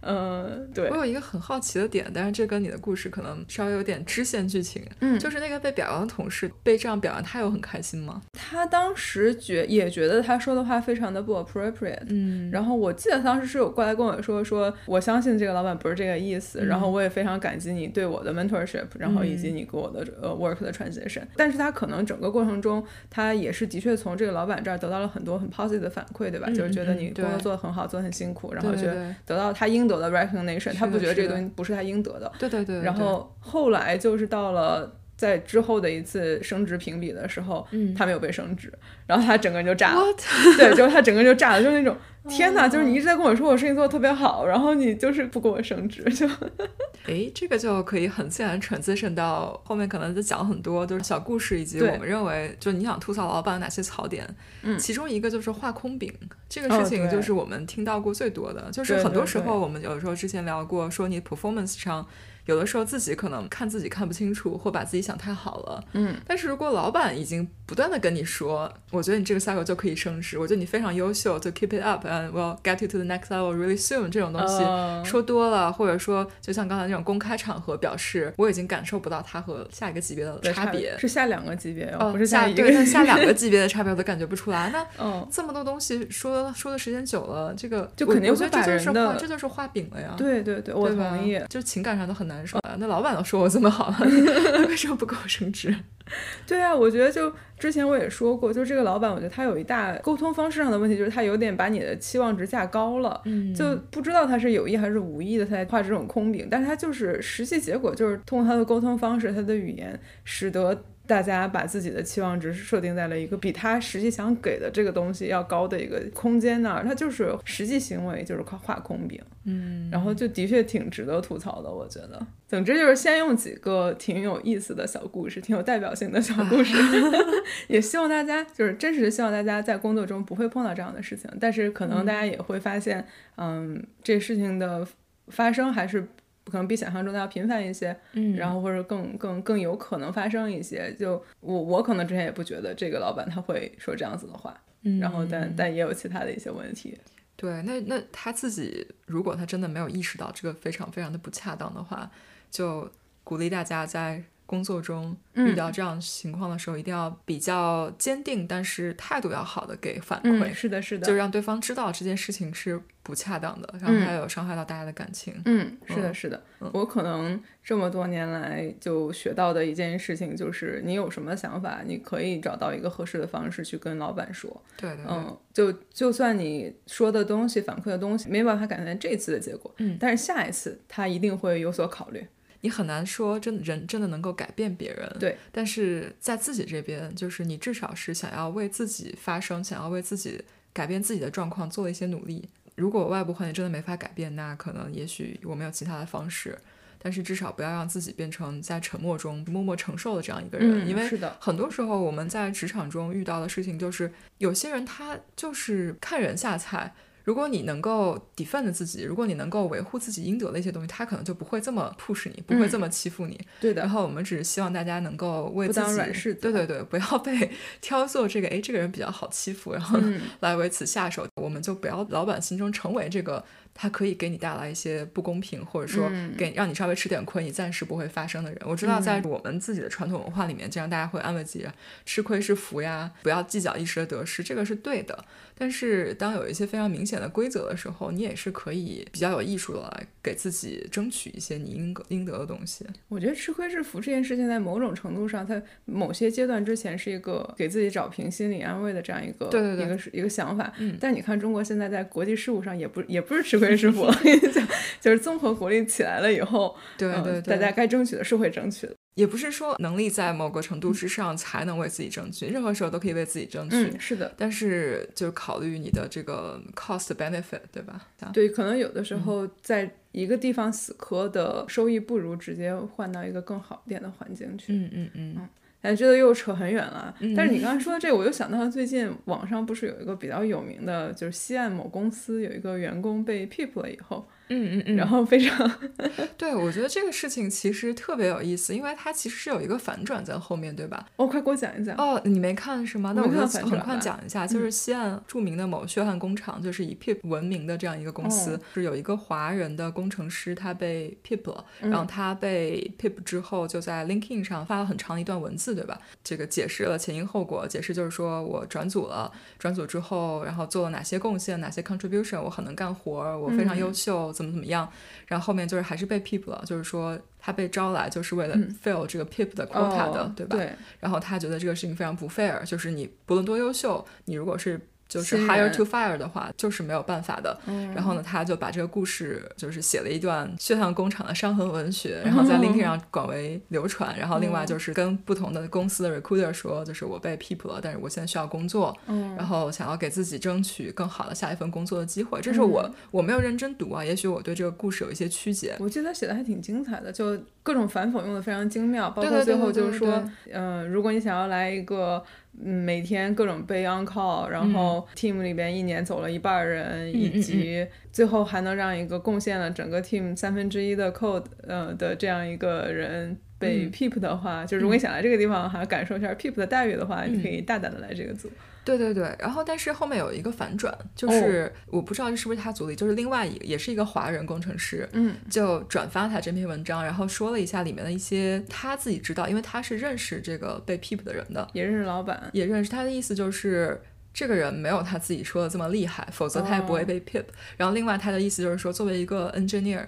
[SPEAKER 2] 嗯，对。
[SPEAKER 1] 我有一个很好奇的点，但是这跟你的故事可能稍微有点支线剧情。
[SPEAKER 2] 嗯，
[SPEAKER 1] 就是那个被表扬的同事被这样表扬，他有很开心吗？
[SPEAKER 2] 他当时觉也觉得他说的话非常的不 appropriate。
[SPEAKER 1] 嗯，
[SPEAKER 2] 然后我记得他当时是有过来跟我说，说我相信这个老板不是这个意思，然后我也非常感激你对我的 mentorship，然后以及你给我的呃 work 的 transition。但是他可能整个过程中，他也是的确从这个老板这儿得到了很多很 positive 的反馈，对吧？就是觉得你工作做得很好，做得很辛苦，然后觉得得到他应。得的 recognition，他不觉得这个东西不是他应得的。
[SPEAKER 1] 对对对。
[SPEAKER 2] 然后后来就是到了在之后的一次升职评比的时候，
[SPEAKER 1] 嗯，
[SPEAKER 2] 他没有被升职，然后他整个人就炸了。对，就是他整个人就炸了，就是那种 天哪，就是你一直在跟我说我事情做的特别好，然后你就是不给我升职，就。
[SPEAKER 1] 哎，这个就可以很自然 transition 到后面，可能就讲很多都是小故事，以及我们认为就你想吐槽老板哪些槽点，
[SPEAKER 2] 嗯，
[SPEAKER 1] 其中一个就是画空饼，这个事情就是我们听到过最多的，就是很多时候我们有时候之前聊过，说你 performance 上。有的时候自己可能看自己看不清楚，或把自己想太好了。
[SPEAKER 2] 嗯，
[SPEAKER 1] 但是如果老板已经不断的跟你说，我觉得你这个 cycle 就可以升职，我觉得你非常优秀，就 keep it up，and we'll get you to the next level really soon。这种东西说多了，或者说就像刚才那种公开场合表示，我已经感受不到他和下一个级别的差别，
[SPEAKER 2] 是下两个级别，
[SPEAKER 1] 哦，
[SPEAKER 2] 不是
[SPEAKER 1] 下
[SPEAKER 2] 一个，
[SPEAKER 1] 下两个 级别的差别我都感觉不出来。那
[SPEAKER 2] 嗯，
[SPEAKER 1] 这么多东西说说的时间久了，这个
[SPEAKER 2] 就肯定会
[SPEAKER 1] 把
[SPEAKER 2] 人的
[SPEAKER 1] 这就是画饼了呀。
[SPEAKER 2] 对对对，我同意，
[SPEAKER 1] 就情感上都很难受。那老板都。说我这么好了，为什么不给我升职？
[SPEAKER 2] 对啊，我觉得就之前我也说过，就这个老板，我觉得他有一大沟通方式上的问题，就是他有点把你的期望值架高了，
[SPEAKER 1] 嗯，
[SPEAKER 2] 就不知道他是有意还是无意的在画这种空饼，但是他就是实际结果就是通过他的沟通方式，他的语言使得。大家把自己的期望值设定在了一个比他实际想给的这个东西要高的一个空间那儿，他就是实际行为就是靠画空饼，
[SPEAKER 1] 嗯，
[SPEAKER 2] 然后就的确挺值得吐槽的，我觉得。总之就是先用几个挺有意思的小故事，挺有代表性的小故事，也希望大家就是真实的希望大家在工作中不会碰到这样的事情，但是可能大家也会发现，嗯，这事情的发生还是。可能比想象中的要频繁一些，
[SPEAKER 1] 嗯
[SPEAKER 2] 然后或者更更更有可能发生一些。就我我可能之前也不觉得这个老板他会说这样子的话，
[SPEAKER 1] 嗯
[SPEAKER 2] 然后但但也有其他的一些问题。
[SPEAKER 1] 对，那那他自己如果他真的没有意识到这个非常非常的不恰当的话，就鼓励大家在工作中遇到这样情况的时候，一定要比较坚定，但是态度要好的给反馈，
[SPEAKER 2] 嗯，是的，是的，
[SPEAKER 1] 就让对方知道这件事情是不恰当的，然后他有伤害到大家的感情。
[SPEAKER 2] 嗯，是的，
[SPEAKER 1] 嗯
[SPEAKER 2] 是的，我可能这么多年来就学到的一件事情就是，你有什么想法，你可以找到一个合适的方式去跟老板说。
[SPEAKER 1] 对对对，
[SPEAKER 2] 嗯，就就算你说的东西、反馈的东西没办法改变这次的结果，
[SPEAKER 1] 嗯，
[SPEAKER 2] 但是下一次他一定会有所考虑。
[SPEAKER 1] 你很难说真人真的能够改变别人，
[SPEAKER 2] 对，
[SPEAKER 1] 但是在自己这边，就是你至少是想要为自己发声，想要为自己改变自己的状况做一些努力。如果外部环境真的没法改变，那可能也许我们有其他的方式，但是至少不要让自己变成在沉默中默默承受的这样一个人，
[SPEAKER 2] 嗯，
[SPEAKER 1] 因为
[SPEAKER 2] 是的，
[SPEAKER 1] 很多时候我们在职场中遇到的事情就是，有些人他就是看人下菜。如果你能够 defend 自己，如果你能够维护自己应得的一些东西，他可能就不会这么 push 你，不会这么欺负你。
[SPEAKER 2] 对的
[SPEAKER 1] 然，后我们只是希望大家能够为
[SPEAKER 2] 不当
[SPEAKER 1] 自己，
[SPEAKER 2] 软柿子
[SPEAKER 1] 对对对，不要 被挑做这个，哎，这个人比较好欺负，然后
[SPEAKER 2] 嗯
[SPEAKER 1] 来为此下手。我们就不要老板心中成为这个他可以给你带来一些不公平，或者说
[SPEAKER 2] 嗯
[SPEAKER 1] 给让你稍微吃点亏，你暂时不会发生的人。我知道在我们自己的传统文化里面，这样大家会安慰自己，吃亏是福呀，不要计较一时的得失，这个是对的。但是当有一些非常明显的规则的时候，你也是可以比较有艺术的来给自己争取一些你应应得的东西。
[SPEAKER 2] 我觉得吃亏是福这件事情，在某种程度上，它某些阶段之前是一个给自己找平心理安慰的这样一个
[SPEAKER 1] 对对对
[SPEAKER 2] 一个一个想法。
[SPEAKER 1] 嗯
[SPEAKER 2] 但你看中国现在在国际事务上也不也不是吃亏是福，就就是综合国力起来了以后，嗯
[SPEAKER 1] 对对对，
[SPEAKER 2] 大家该争取的是会争取的。
[SPEAKER 1] 也不是说能力在某个程度之上才能为自己争取，任何时候都可以为自己争取。
[SPEAKER 2] 嗯，是的。
[SPEAKER 1] 但是就考虑你的这个 cost benefit，对吧？
[SPEAKER 2] 对，可能有的时候在一个地方死磕的收益不如直接换到一个更好一点的环境去。
[SPEAKER 1] 嗯嗯嗯，
[SPEAKER 2] 哎，这个又扯很远了。
[SPEAKER 1] 嗯
[SPEAKER 2] 但是你刚才说的这个，我又想到了最近网上不是有一个比较有名的，就是西岸某公司有一个员工被 pip 了以后，
[SPEAKER 1] 嗯嗯嗯，
[SPEAKER 2] 然后非常
[SPEAKER 1] 对我觉得这个事情其实特别有意思，因为它其实是有一个反转在后面，对吧？
[SPEAKER 2] 哦，快给我讲一讲。
[SPEAKER 1] 哦，你没看是吗？那我很快讲一下，就是西岸著名的某血汗工厂，就是以 PIP 闻名的这样一个公司，
[SPEAKER 2] 哦
[SPEAKER 1] 是有一个华人的工程师，他被 PIP 了，
[SPEAKER 2] 嗯
[SPEAKER 1] 然后他被 PIP 之后，就在 LinkedIn 上发了很长一段文字，对吧？这个解释了前因后果，解释就是说我转组了，转组之后，然后做了哪些贡献，哪些 contribution，我很能干活儿，我非常
[SPEAKER 2] 嗯
[SPEAKER 1] 优秀，怎么怎么样，然后后面就是还是被 PIP 了，就是说他被招来就是为了
[SPEAKER 2] 嗯
[SPEAKER 1] fill 这个 PIP 的 quota 的，
[SPEAKER 2] 哦
[SPEAKER 1] 对吧？
[SPEAKER 2] 对，
[SPEAKER 1] 然后他觉得这个事情非常不 fair，就是你不论多优秀，你如果是就是 hire
[SPEAKER 2] 人
[SPEAKER 1] to fire 的话，就是没有办法的。
[SPEAKER 2] 嗯
[SPEAKER 1] 然后呢，他就把这个故事就是写了一段血汗工厂的伤痕文学，然后在
[SPEAKER 2] 哦
[SPEAKER 1] LinkedIn 上广为流传。然后另外
[SPEAKER 2] 哦
[SPEAKER 1] 就是跟不同的公司的 recruiter 说，就是我被 PIP 了，但是我现在需要工作，
[SPEAKER 2] 嗯
[SPEAKER 1] 然后想要给自己争取更好的下一份工作的机会。这是我、
[SPEAKER 2] 嗯
[SPEAKER 1] 我没有认真读啊，也许我对这个故事有一些曲解。
[SPEAKER 2] 我记得写的还挺精彩的，就各种反讽用的非常精妙，包括最后就是说，嗯、如果你想要来一个。嗯，每天各种被 on call，然后 team 里边一年走了一半儿人，
[SPEAKER 1] 嗯
[SPEAKER 2] 以及最后还能让一个贡献了整个 team 三分之一的 code，呃的这样一个人被
[SPEAKER 1] 嗯
[SPEAKER 2] peep 的话，就如果你想来这个地方还要感受一下 peep 的待遇的话，
[SPEAKER 1] 嗯
[SPEAKER 2] 你可以大胆的来这个组。
[SPEAKER 1] 对对对，然后但是后面有一个反转，
[SPEAKER 2] 哦
[SPEAKER 1] 就是、我不知道这是不是他组里，就是另外一个也是一个华人工程师，
[SPEAKER 2] 嗯
[SPEAKER 1] 就转发他这篇文章，然后说了一下里面的一些他自己知道，因为他是认识这个被 peep 的人的，
[SPEAKER 2] 也认识老板。
[SPEAKER 1] 也认识他的意思就是。这个人没有他自己说的这么厉害，否则他也不会
[SPEAKER 2] 哦
[SPEAKER 1] 被 pip。然后另外他的意思就是说，作为一个 engineer，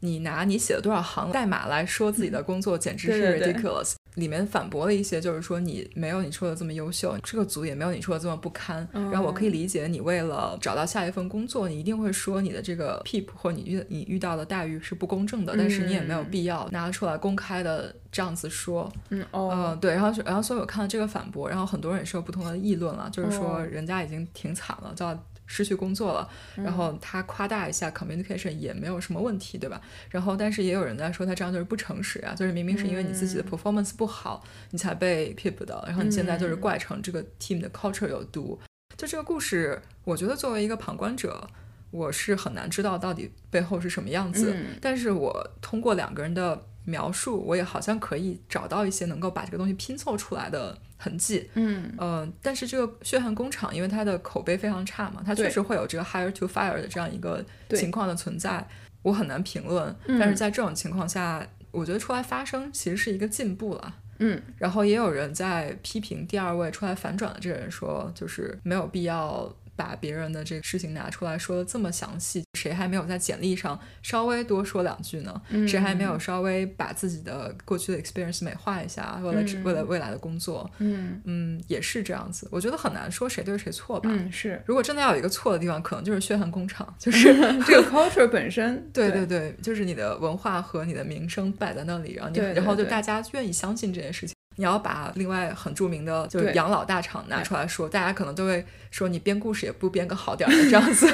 [SPEAKER 1] 你拿你写了多少行代码来说自己的工作，简直是
[SPEAKER 2] 对对对
[SPEAKER 1] ridiculous。里面反驳了一些，就是说你没有你说的这么优秀，这个组也没有你说的这么不堪。
[SPEAKER 2] 嗯
[SPEAKER 1] 然后我可以理解你为了找到下一份工作，你一定会说你的这个 peep 或你遇你遇到的待遇是不公正的，但是你也没有必要拿出来公开的这样子说。
[SPEAKER 2] 嗯哦，
[SPEAKER 1] 嗯，对，然后然后所以我看到这个反驳，然后很多人也是有不同的议论了，就是说
[SPEAKER 2] 哦
[SPEAKER 1] 人家已经挺惨了，就要失去工作了，
[SPEAKER 2] 嗯
[SPEAKER 1] 然后他夸大一下 communication 也没有什么问题，对吧？然后但是也有人在说他这样就是不诚实啊，就是明明是因为你自己的 performance 不好，你才被 pip 的，然后你现在就是
[SPEAKER 2] 嗯
[SPEAKER 1] 怪成这个 team 的 culture 有毒。就这个故事，我觉得作为一个旁观者，我是很难知道到底背后是什么样子。
[SPEAKER 2] 嗯
[SPEAKER 1] 但是我通过两个人的描述，我也好像可以找到一些能够把这个东西拼凑出来的痕迹。
[SPEAKER 2] 嗯
[SPEAKER 1] 嗯、但是这个血汗工厂，因为它的口碑非常差嘛，它确实会有这个 hire to fire 的这样一个情况的存在，我很难评论。
[SPEAKER 2] 嗯
[SPEAKER 1] 但是在这种情况下，我觉得出来发声其实是一个进步了。
[SPEAKER 2] 嗯
[SPEAKER 1] 然后也有人在批评第二位出来反转的这个人说，就是没有必要把别人的这个事情拿出来说的这么详细，谁还没有在简历上稍微多说两句呢？
[SPEAKER 2] 嗯
[SPEAKER 1] 谁还没有稍微把自己的过去的 experience 美化一下，为了、
[SPEAKER 2] 嗯
[SPEAKER 1] 为了未来的工作？
[SPEAKER 2] 嗯
[SPEAKER 1] 嗯，也是这样子。我觉得很难说谁对谁错吧。
[SPEAKER 2] 嗯，是
[SPEAKER 1] 如果真的要有一个错的地方，可能就是血汗工厂，就 是
[SPEAKER 2] 这个 culture 本身，
[SPEAKER 1] 对
[SPEAKER 2] 对
[SPEAKER 1] 对对，就是你的文化和你的名声摆在那里，然后你然后就大家愿意相信这件事情。你要把另外很著名的就是养老大厂拿出来说，大家可能都会说你编故事也不编个好点儿的这样子。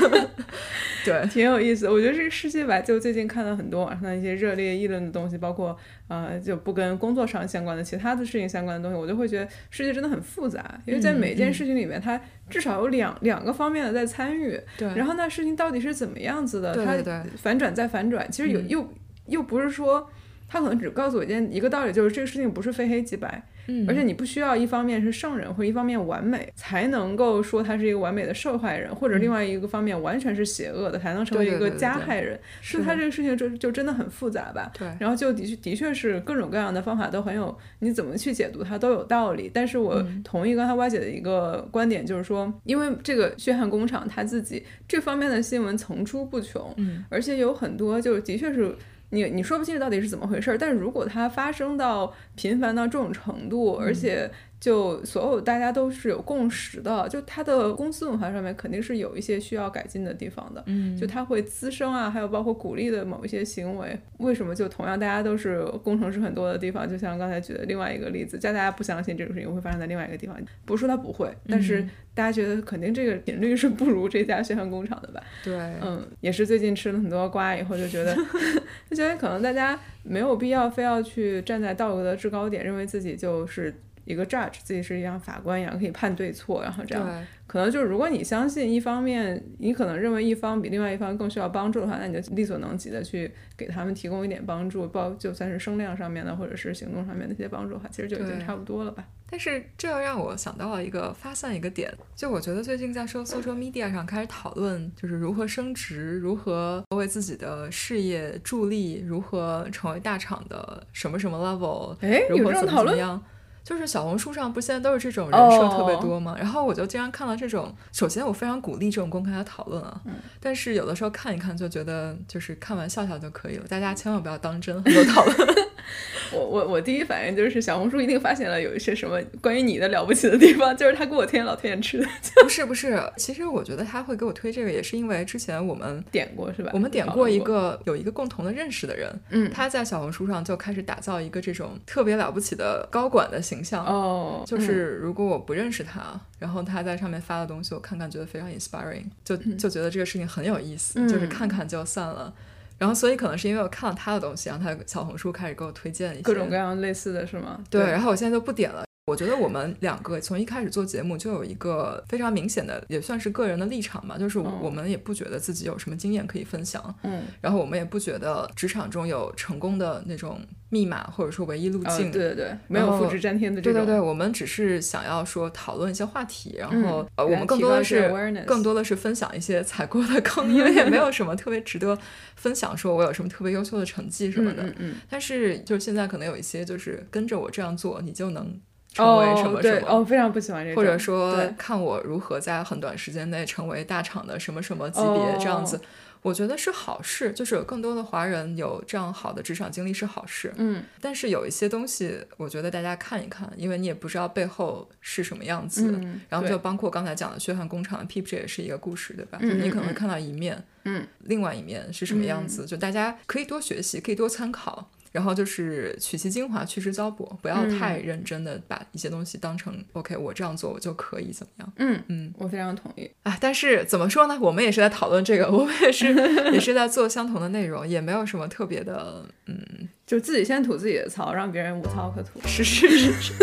[SPEAKER 1] 对，
[SPEAKER 2] 挺有意思。我觉得这个世界吧，就最近看到很多网上的一些热烈议论的东西，包括呃，就不跟工作上相关的其他的事情相关的东西，我就会觉得世界真的很复杂，因为在
[SPEAKER 1] 嗯
[SPEAKER 2] 每件
[SPEAKER 1] 嗯
[SPEAKER 2] 事情里面，它至少有两两个方面的在参与。
[SPEAKER 1] 对
[SPEAKER 2] 然后那事情到底是怎么样子的？它
[SPEAKER 1] 对对对
[SPEAKER 2] 反转再反转，其实有、
[SPEAKER 1] 嗯
[SPEAKER 2] 又又不是说。他可能只告诉我一件一个道理，就是这个事情不是非黑即白，
[SPEAKER 1] 嗯
[SPEAKER 2] 而且你不需要一方面是圣人或一方面完美，才能够说他是一个完美的受害人，或者另外一个方面完全是邪恶的，才能成为一个加害人。
[SPEAKER 1] 是
[SPEAKER 2] 他这个事情就就真的很复杂吧。
[SPEAKER 1] 对，
[SPEAKER 2] 然后就的确的确是各种各样的方法都很有，你怎么去解读它都有道理。但是我
[SPEAKER 1] 嗯
[SPEAKER 2] 同意刚才歪姐的一个观点，就是说，因为这个血汗工厂他自己这方面的新闻层出不穷，
[SPEAKER 1] 嗯
[SPEAKER 2] 而且有很多就是的确是。你你说不清楚到底是怎么回事儿，但是如果它发生到频繁到这种程度，
[SPEAKER 1] 嗯。
[SPEAKER 2] 而且就所有大家都是有共识的，就它的公司文化上面肯定是有一些需要改进的地方的。
[SPEAKER 1] 嗯，
[SPEAKER 2] 就它会滋生啊，还有包括鼓励的某一些行为，为什么就同样大家都是工程师很多的地方，就像刚才举的另外一个例子，叫大家不相信这个事情会发生在另外一个地方，不是说它不会，但是
[SPEAKER 1] 嗯
[SPEAKER 2] 大家觉得肯定这个频率是不如这家血汗工厂的吧？
[SPEAKER 1] 对，
[SPEAKER 2] 嗯，也是最近吃了很多瓜以后就觉得，就觉得可能大家没有必要非要去站在道德的制高点，认为自己就是一个 judge，自己是一样法官一样可以判对错，然后这样。可能就是如果你相信一方面，你可能认为一方比另外一方更需要帮助的话，那你就力所能及的去给他们提供一点帮助，包就算是声量上面的或者是行动上面的一些帮助的话，其实就已经差不多了吧。
[SPEAKER 1] 但是这又让我想到了一个发散一个点，就我觉得最近在说 social media 上开始讨论，就是如何升职，如何为自己的事业助力，如何成为大厂的什么什么 level，
[SPEAKER 2] 哎，有
[SPEAKER 1] 如何怎么
[SPEAKER 2] 这种讨论？
[SPEAKER 1] 怎么样。就是小红书上不现在都是这种人设特别
[SPEAKER 2] 哦
[SPEAKER 1] 多吗然后我就经常看到这种，首先我非常鼓励这种公开的讨论啊，
[SPEAKER 2] 嗯
[SPEAKER 1] 但是有的时候看一看就觉得就是看完笑笑就可以了，大家千万不要当真很多讨论。
[SPEAKER 2] 我我我第一反应就是小红书一定发现了有一些什么关于你的了不起的地方，就是他给我推荐老推荐吃的，
[SPEAKER 1] 不是不是，其实我觉得他会给我推这个，也是因为之前我们
[SPEAKER 2] 点过是吧？
[SPEAKER 1] 我们点过一，个有一个共同的认识的人，
[SPEAKER 2] 嗯，
[SPEAKER 1] 他在小红书上就开始打造一个这种特别了不起的高管的形象。
[SPEAKER 2] 哦，
[SPEAKER 1] 就是如果我不认识他，然后他在上面发的东西，我看看觉得非常 inspiring，就就觉得这个事情很有意思，
[SPEAKER 2] 嗯
[SPEAKER 1] 就是看看就算了。然后所以可能是因为我看了他的东西，然后他小红书开始给我推荐一些
[SPEAKER 2] 各种各样类似的是吗？
[SPEAKER 1] 对，然后我现在就不点了。我觉得我们两个从一开始做节目就有一个非常明显的，也算是个人的立场嘛，就是
[SPEAKER 2] 嗯
[SPEAKER 1] 我们也不觉得自己有什么经验可以分享，
[SPEAKER 2] 嗯，
[SPEAKER 1] 然后我们也不觉得职场中有成功的那种密码或者说唯一路
[SPEAKER 2] 哦，
[SPEAKER 1] 径。
[SPEAKER 2] 对对对，没有复制粘贴的这种，
[SPEAKER 1] 对对对，我们只是想要说讨论一些话题，然后、
[SPEAKER 2] 嗯
[SPEAKER 1] 呃，我们更多的是更多的是分享一些踩过的坑，因为也没有什么特别值得分享，说我有什么特别优秀的成绩什么的。
[SPEAKER 2] 嗯嗯
[SPEAKER 1] 但是就是现在可能有一些就是跟着我这样做，你就能
[SPEAKER 2] 嗯，
[SPEAKER 1] 成为什
[SPEAKER 2] 哦
[SPEAKER 1] 么什么。
[SPEAKER 2] 对哦，非常不喜欢这种，
[SPEAKER 1] 或者说看我如何在很短时间内成为大厂的什么什么级别，
[SPEAKER 2] 哦
[SPEAKER 1] 这样子，我觉得是好事。就是有更多的华人有这样好的职场经历是好事。
[SPEAKER 2] 嗯
[SPEAKER 1] 但是有一些东西，我觉得大家看一看，因为你也不知道背后是什么样子。
[SPEAKER 2] 嗯，
[SPEAKER 1] 然后就包括刚才讲的血汗工厂 Peep，这也是一个故事，对吧？你可能会看到一面，
[SPEAKER 2] 嗯，
[SPEAKER 1] 另外一面是什么样子，就大家可以多学习，可以多参考。然后就是取其精华，去之糟粕，不要
[SPEAKER 2] 嗯
[SPEAKER 1] 太认真的把一些东西当成、OK，我这样做我就可以怎么样？
[SPEAKER 2] 嗯
[SPEAKER 1] 嗯，
[SPEAKER 2] 我非常同意。
[SPEAKER 1] 啊，但是怎么说呢？我们也是在讨论这个，我们也是也是在做相同的内容，也没有什么特别的，嗯，
[SPEAKER 2] 就自己先吐自己的槽，让别人无槽可吐。
[SPEAKER 1] 是是是是。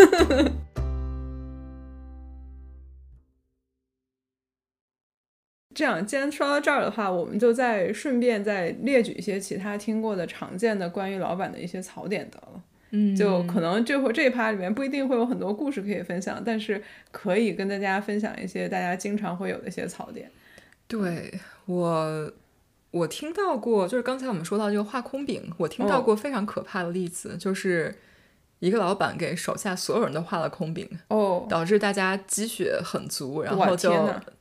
[SPEAKER 2] 这样，既然说到这儿的话，我们就再顺便再列举一些其他听过的常见的关于老板的一些槽点得了。
[SPEAKER 1] 嗯，
[SPEAKER 2] 就可能这会这一趴里面不一定会有很多故事可以分享，但是可以跟大家分享一些大家经常会有的一些槽点。
[SPEAKER 1] 对我，我听到过，就是刚才我们说到这个画空饼，我听到过非常可怕的例子，就是一个老板给手下所有人都画了空饼，
[SPEAKER 2] 哦
[SPEAKER 1] 导致大家积雪很足，然后就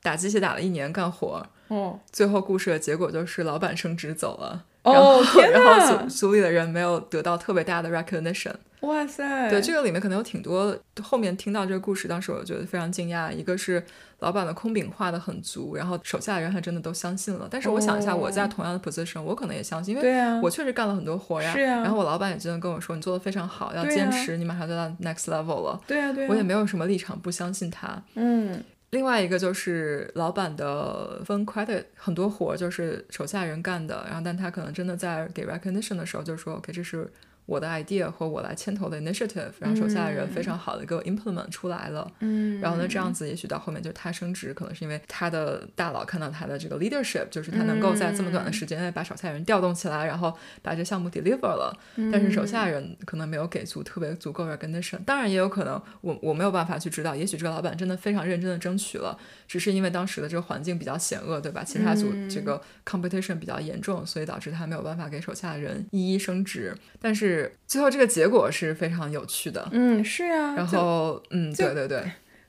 [SPEAKER 1] 打鸡血打了一年干活，
[SPEAKER 2] 哦
[SPEAKER 1] 最后故事的结果就是老板升职走了。
[SPEAKER 2] 哦
[SPEAKER 1] 然后，然后组组里的人没有得到特别大的 recognition。
[SPEAKER 2] 哇塞，
[SPEAKER 1] 对，这个里面可能有挺多。后面听到这个故事，当时我觉得非常惊讶。一个是老板的空饼画的很足，然后手下的人还真的都相信了。但是我想一下，我在
[SPEAKER 2] 哦
[SPEAKER 1] 同样的 position，我可能也相信，因为我确实干了很多活呀。
[SPEAKER 2] 是呀
[SPEAKER 1] 然后我老板也真的跟我说，你做的非常好，要坚持，你马上就到 next level 了。
[SPEAKER 2] 对啊对啊，
[SPEAKER 1] 我也没有什么立场不相信他。
[SPEAKER 2] 嗯
[SPEAKER 1] 另外一个就是老板的分 credit，很多活就是手下人干的，然后但他可能真的在给 recognition 的时候就说，OK，这是我的 idea 和我来牵头的 initiative，然后手下的人非常好的给我 implement 出来了。
[SPEAKER 2] 嗯，
[SPEAKER 1] 然后呢，这样子也许到后面就是他升职，可能是因为他的大佬看到他的这个 leadership，就是他能够在这么短的时间内把手下人调动起来，然后把这项目 deliver 了。但是手下人可能没有给足特别足够 recognition。当然也有可能我我没有办法去知道，也许这个老板真的非常认真的争取了，只是因为当时的这个环境比较险恶，对吧？其他组这个 competition 比较严重，所以导致他没有办法给手下的人一一升职。但是最后这个结果是非常有趣的。
[SPEAKER 2] 嗯是呀，
[SPEAKER 1] 然后，嗯，对对对，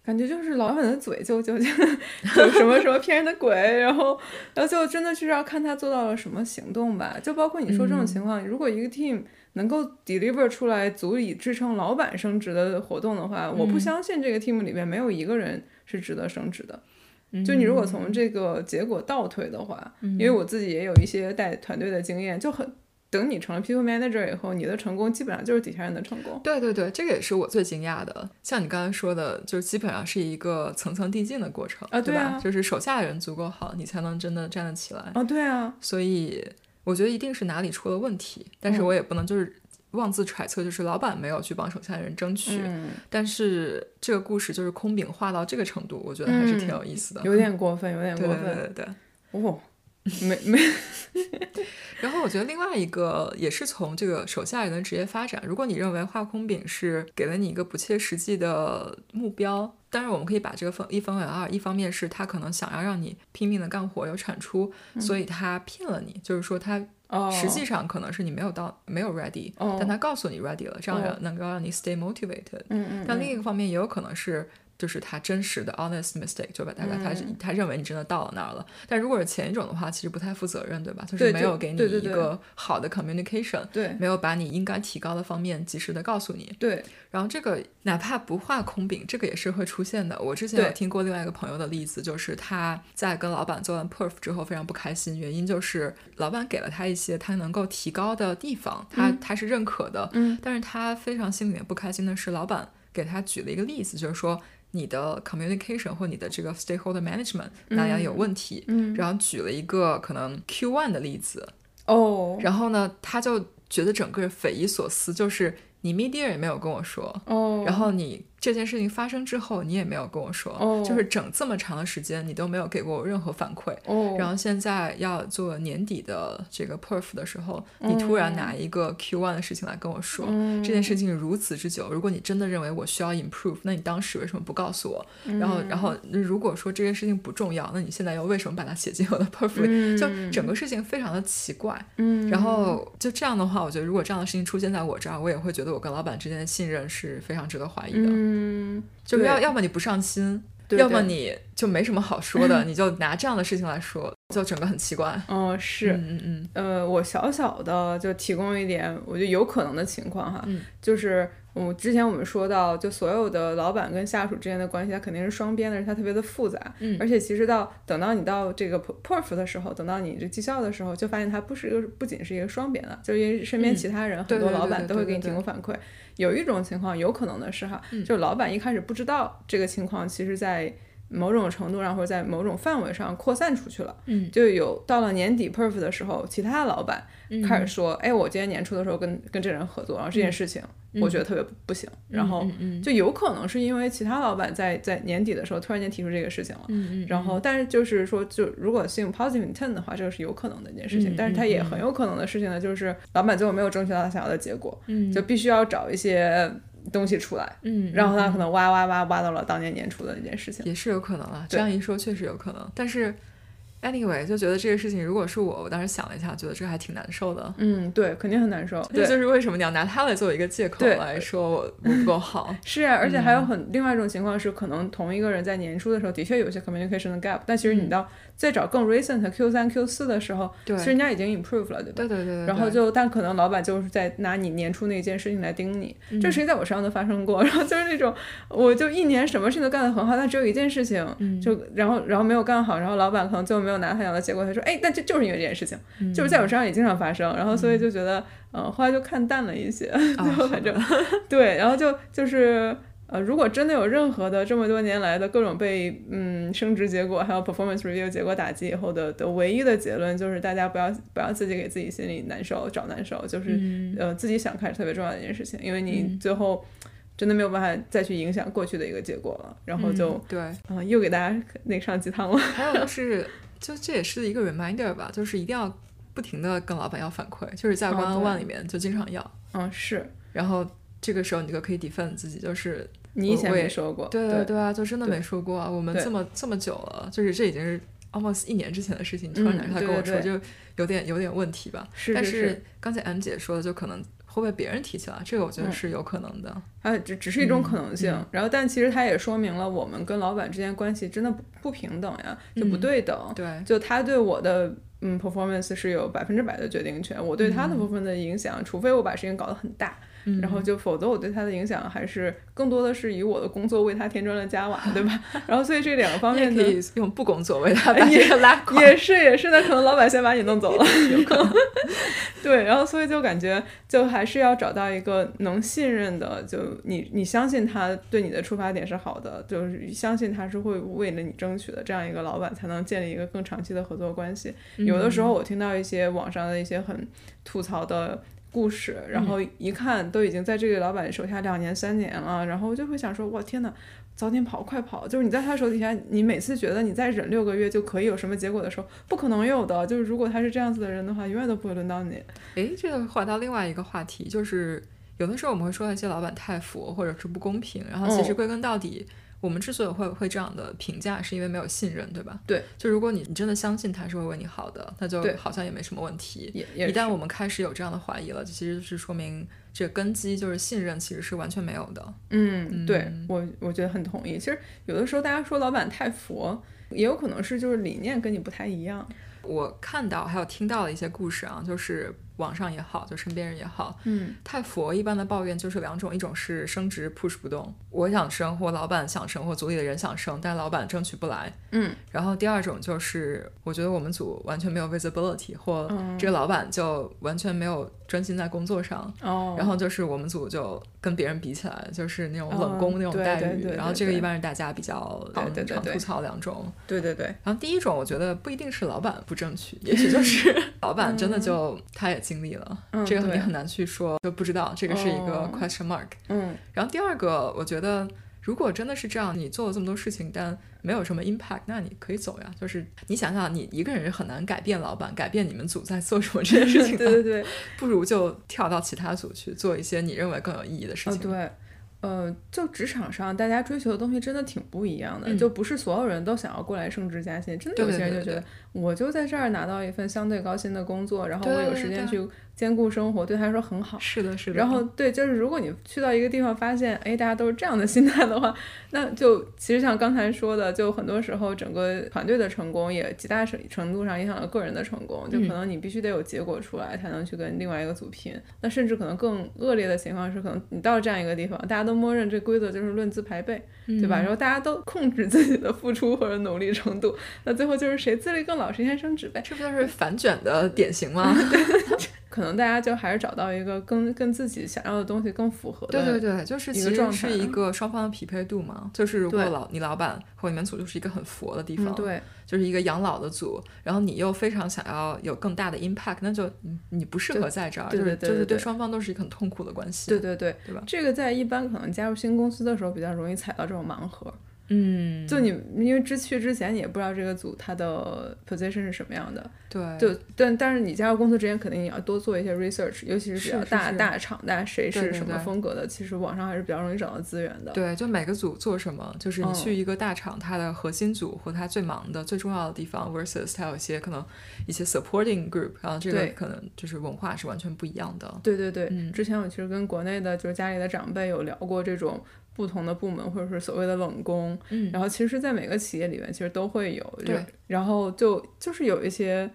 [SPEAKER 2] 感觉就是老板的嘴就就就就什么什么骗人的鬼，然后然后就真的是要看他做到了什么行动吧。就包括你说这种情况，如果一个 team 能够 deliver 出来足以支撑老板升职的活动的话，我不相信这个 team 里面没有一个人是值得升职的。就你如果从这个结果倒推的话，因为我自己也有一些带团队的经验，就很等你成了 people manager 以后，你的成功基本上就是底下人的成功。
[SPEAKER 1] 对对对，这个也是我最惊讶的。像你刚才说的，就是基本上是一个层层递进的过程，对吧？
[SPEAKER 2] 啊对啊
[SPEAKER 1] 就是手下的人足够好，你才能真的站得起来。
[SPEAKER 2] 啊，对啊，
[SPEAKER 1] 所以我觉得一定是哪里出了问题，但是
[SPEAKER 2] 嗯
[SPEAKER 1] 我也不能就是妄自揣测，就是老板没有去帮手下的人争取。
[SPEAKER 2] 嗯，
[SPEAKER 1] 但是这个故事就是空饼画到这个程度，我觉得还是挺有意思的。
[SPEAKER 2] 有点过分，有点过分。
[SPEAKER 1] 对对对对。
[SPEAKER 2] 哦，没没，
[SPEAKER 1] 然后我觉得另外一个也是从这个手下人的职业发展，如果你认为画空饼是给了你一个不切实际的目标，当然我们可以把这个分一分为二，一方面是他可能想要让你拼命的干活有产出，所以他骗了你，就是说他
[SPEAKER 2] 哦，
[SPEAKER 1] 实际上可能是你没有到没有 ready，、
[SPEAKER 2] 哦。
[SPEAKER 1] 但他告诉你 ready 了，这样能够让你 stay motivated。
[SPEAKER 2] 嗯嗯，
[SPEAKER 1] 但另一个方面也有可能是，就是他真实的 honest mistake，就把大家他他认为你真的到了那儿了。但如果是前一种的话，其实不太负责任，对吧？就是没有给你一个好的 communication，
[SPEAKER 2] 对
[SPEAKER 1] 没有把你应该提高的方面及时的告诉你。
[SPEAKER 2] 对，
[SPEAKER 1] 然后这个哪怕不画空饼，这个也是会出现的。我之前有听过另外一个朋友的例子，就是他在跟老板做完 perf 之后非常不开心，原因就是老板给了他一些他能够提高的地方，他、他是认可的，
[SPEAKER 2] 嗯，
[SPEAKER 1] 但是他非常心里面不开心的是，老板给他举了一个例子，就是说。你的 communication 或你的这个 stakeholder management 哪样有问题，
[SPEAKER 2] 嗯
[SPEAKER 1] 然后举了一个可能 Q one 的例子，
[SPEAKER 2] 哦，
[SPEAKER 1] 然后呢，他就觉得整个匪夷所思，就是你 media 也没有跟我说，
[SPEAKER 2] 哦，
[SPEAKER 1] 然后你这件事情发生之后，你也没有跟我说，
[SPEAKER 2] 哦
[SPEAKER 1] 就是整这么长的时间，你都没有给过我任何反馈。
[SPEAKER 2] 哦，
[SPEAKER 1] 然后现在要做年底的这个 perf 的时候，
[SPEAKER 2] 嗯
[SPEAKER 1] 你突然拿一个 Q one 的事情来跟我说，这件事情如此之久，如果你真的认为我需要 improve，那你当时为什么不告诉我？然后，然后如果说这件事情不重要，那你现在又为什么把它写进我的 perf 里？就整个事情非常的奇怪。
[SPEAKER 2] 嗯，
[SPEAKER 1] 然后就这样的话，我觉得如果这样的事情出现在我这儿，我也会觉得我跟老板之间的信任是非常值得怀疑的。
[SPEAKER 2] 嗯，
[SPEAKER 1] 就是要要么你不上心，
[SPEAKER 2] 对
[SPEAKER 1] 要么你就没什么好说的，你就拿这样的事情来说，就整个很奇怪。
[SPEAKER 2] 嗯，是，
[SPEAKER 1] 嗯
[SPEAKER 2] 呃，我小小的就提供一点，我觉得有可能的情况哈，
[SPEAKER 1] 嗯。
[SPEAKER 2] 就是我之前我们说到，就所有的老板跟下属之间的关系，它肯定是双边的，它特别的复杂，
[SPEAKER 1] 嗯。
[SPEAKER 2] 而且其实到等到你到这个 perf 的时候，等到你这绩效的时候，就发现它不是一个不仅是一个双边的，就是因为身边
[SPEAKER 1] 嗯。
[SPEAKER 2] 其他人、很多老板都会给你提供反馈。有一种情况有可能的是哈，
[SPEAKER 1] 嗯。
[SPEAKER 2] 就是老板一开始不知道这个情况，其实在某种程度上或者在某种范围上扩散出去了。
[SPEAKER 1] 嗯
[SPEAKER 2] 就有到了年底 perf 的时候，其他老板
[SPEAKER 1] 嗯
[SPEAKER 2] 开始说，哎，我今年年初的时候跟跟这人合作，然后这件事情我觉得特别不行。然后就有可能是因为其他老板在在年底的时候突然间提出这个事情了。
[SPEAKER 1] 嗯嗯。
[SPEAKER 2] 然后，但是就是说，就如果信 positive intent 的话，这个是有可能的一件事情。但是它也很有可能的事情呢，就是老板最后没有争取到他想要的结果，就必须要找一些东西出来。
[SPEAKER 1] 嗯。
[SPEAKER 2] 然后他可能挖挖挖挖到了当年年初的那件事情。
[SPEAKER 1] 也是有可能啊，这样一说确实有可能，但是。Anyway，就觉得这个事情，如果是我，我当时想了一下，觉得这还挺难受的。
[SPEAKER 2] 嗯，对，肯定很难受。
[SPEAKER 1] 这就是为什么你要拿他来作为一个借口来说我我不够好。
[SPEAKER 2] 是啊，而且还有很另外一种情况是，可能同一个人在年初的时候的确有些 communication 的 gap，但其实你到再找更 recent Q 三 Q 四的时候，其实人家已经 improve 了，对吧？
[SPEAKER 1] 对对对。
[SPEAKER 2] 然后就，但可能老板就是在拿你年初那件事情来盯你。这事情在我身上都发生过，然后就是那种，我就一年什么事情都干得很好，但只有一件事情，就然后然后没有干好，然后老板可能最后没有拿他要的结果。他说哎，那这就是因为这件事情，就是在我身上也经常发生，然后所以就觉得，嗯，后来就看淡了一些，就反正 对，然后就就是呃，如果真的有任何的这么多年来的各种被嗯升职结果还有 performance review 结果打击以后的的唯一的结论，就是大家不要不要自己给自己心里难受找难受，就是呃自己想开是特别重要的一件事情，因为你最后真的没有办法再去影响过去的一个结果了，然后就
[SPEAKER 1] 对，
[SPEAKER 2] 啊，又给大家那上鸡汤了，
[SPEAKER 1] 还有就 是。就这也是一个 reminder 吧，就是一定要不停的跟老板要反馈，就是在 one on one 里面就经常要。
[SPEAKER 2] 嗯，是。
[SPEAKER 1] 然后这个时候你就可以 defend 自己，就是
[SPEAKER 2] 你以前没说过。
[SPEAKER 1] 对
[SPEAKER 2] 对
[SPEAKER 1] 对啊，就真的没说过。我们这么这么久了，就是这已经是 almost 一年之前的事情，突然他跟我说，就有点有点问题吧。
[SPEAKER 2] 是
[SPEAKER 1] 是是。但是刚才 M 姐说的，就可能。会被别人提起来，这个我觉得是有可能的。
[SPEAKER 2] 啊，只只是一种可能性。然后，但其实它也说明了我们跟老板之间关系真的不不平等呀，就不对等。
[SPEAKER 1] 对，
[SPEAKER 2] 就他对我的嗯 performance 是有百分之百的决定权，我对他的部分的影响，除非我把事情搞得很大。然后就，否则我对他的影响还是更多的是以我的工作为他添砖加瓦，对吧？然后所以这两个方面
[SPEAKER 1] 可以用不工作为他把这个拉垮。
[SPEAKER 2] 也是也是，那可能老板先把你弄走了，有可能。对，然后所以就感觉就还是要找到一个能信任的，就你你相信他对你的出发点是好的，就是相信他是会为了你争取的这样一个老板，才能建立一个更长期的合作关系。有的时候我听到一些网上的一些很吐槽的。故事，然后一看都已经在这个老板手下两年三年了，然后我就会想说，我天呐，早点跑，快跑！就是你在他手底下，你每次觉得你再忍六个月就可以有什么结果的时候，不可能有的。就是如果他是这样子的人的话，永远都不会轮到你。
[SPEAKER 1] 诶，这个话到另外一个话题，就是有的时候我们会说那些老板太佛或者是不公平，然后其实归根到底。我们之所以会会这样的评价，是因为没有信任，对吧？
[SPEAKER 2] 对，
[SPEAKER 1] 就如果你你真的相信他是会为你好的，那就好像也没什么问题。一旦我们开始有这样的怀疑了，其实是说明这根基就是信任其实是完全没有的。
[SPEAKER 2] 嗯，对我我觉得很同意。其实有的时候大家说老板太佛，也有可能是就是理念跟你不太一样。
[SPEAKER 1] 我看到还有听到的一些故事啊，就是。网上也好，就身边人也好，
[SPEAKER 2] 嗯，
[SPEAKER 1] 太佛一般的抱怨就是两种，一种是升职 push 不动，我想升或老板想升或组里的人想升，但老板争取不来，
[SPEAKER 2] 嗯，
[SPEAKER 1] 然后第二种就是我觉得我们组完全没有 visibility，或这个老板就完全没有专心在工作上，
[SPEAKER 2] 哦，
[SPEAKER 1] 然后就是我们组就跟别人比起来就是那种冷宫那种待遇，然后这个一般是大家比较常吐槽两种，
[SPEAKER 2] 对对对，
[SPEAKER 1] 然后第一种我觉得不一定是老板不争取，也许就是 老板真的就他也。经历了，这个你很难去说，就不知道这个是一个 question mark。
[SPEAKER 2] 嗯，
[SPEAKER 1] 然后第二个，我觉得如果真的是这样，你做了这么多事情，但没有什么 impact，那你可以走呀。就是你想想，你一个人是很难改变老板，改变你们组在做什么这件事情。
[SPEAKER 2] 对对对，
[SPEAKER 1] 不如就跳到其他组去做一些你认为更有意义的事情。
[SPEAKER 2] 对。呃，就职场上，大家追求的东西真的挺不一样的，就不是所有人都想要过来升职加薪，真的有些人就觉得，我就在这儿拿到一份相对高薪的工作，然后我有时间去。兼顾生活对他来说很好，
[SPEAKER 1] 是的，是的。
[SPEAKER 2] 然后对，就是如果你去到一个地方，发现哎，大家都是这样的心态的话，那就其实像刚才说的，就很多时候整个团队的成功也极大程程度上影响了个人的成功。就可能你必须得有结果出来，才能去跟另外一个组拼。那甚至可能更恶劣的情况是，可能你到这样一个地方，大家都默认这规则就是论资排辈，对吧？然后大家都控制自己的付出或者努力程度，那最后就是谁资历更老，谁先升职呗。
[SPEAKER 1] 这不就是反卷的典型吗？
[SPEAKER 2] 可能大家就还是找到一个跟跟自己想要的东西更符合的。
[SPEAKER 1] 对对对，就是其实是一个双方的匹配度嘛。就是如果老你老板或你们组就是一个很佛的地方，
[SPEAKER 2] 对，
[SPEAKER 1] 就是一个养老的组，然后你又非常想要有更大的 impact，那就你你不适合在这儿，就是就是对双方都是一个很痛苦的关系。
[SPEAKER 2] 对对对，
[SPEAKER 1] 对吧？
[SPEAKER 2] 这个在一般可能加入新公司的时候比较容易踩到这种盲盒。
[SPEAKER 1] 嗯，
[SPEAKER 2] 就你因为之去之前你也不知道这个组它的 position 是什么样的，
[SPEAKER 1] 对，
[SPEAKER 2] 就但但是你加入公司之前肯定你要多做一些 research，尤其是比较大大厂，大家谁是什么风格的，其实网上还是比较容易找到资源的。
[SPEAKER 1] 对，就每个组做什么，就是你去一个大厂，它的核心组或它最忙的、最重要的地方，versus 它有一些可能一些 supporting group，然后这个可能就是文化是完全不一样的。
[SPEAKER 2] 对对对，之前我其实跟国内的就是家里的长辈有聊过这种。不同的部门或者是所谓的冷宫，
[SPEAKER 1] 嗯，
[SPEAKER 2] 然后其实，在每个企业里面，其实都会有，
[SPEAKER 1] 对，
[SPEAKER 2] 然后就就是有一些，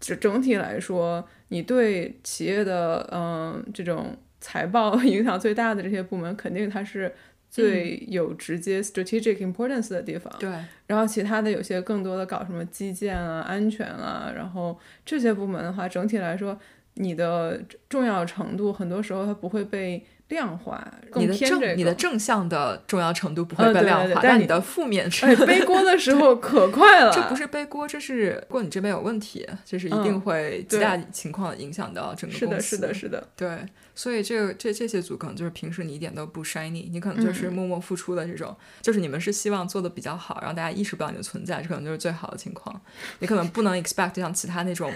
[SPEAKER 2] 整整体来说，你对企业的嗯这种财报影响最大的这些部门，肯定它是最有直接 strategic importance 的地方，
[SPEAKER 1] 对，
[SPEAKER 2] 然后其他的有些更多的搞什么基建啊、安全啊，然后这些部门的话，整体来说，你的重要程度很多时候它不会被。量化，
[SPEAKER 1] 你的正你的正向的重要程度不会被量化，
[SPEAKER 2] 但
[SPEAKER 1] 你的负面是
[SPEAKER 2] 背锅的 时候可快了。
[SPEAKER 1] 这不是背锅，这是如果你这边有问题，这是一定会极大情况影响到整个
[SPEAKER 2] 公司。是的，是的，是的。
[SPEAKER 1] 对，所以这个这这些组可能就是平时你一点都不 shiny，你可能就是默默付出的这种，就是你们是希望做的比较好，让大家意识不到你的存在，这可能就是最好的情况。你可能不能 expect 像其他那种。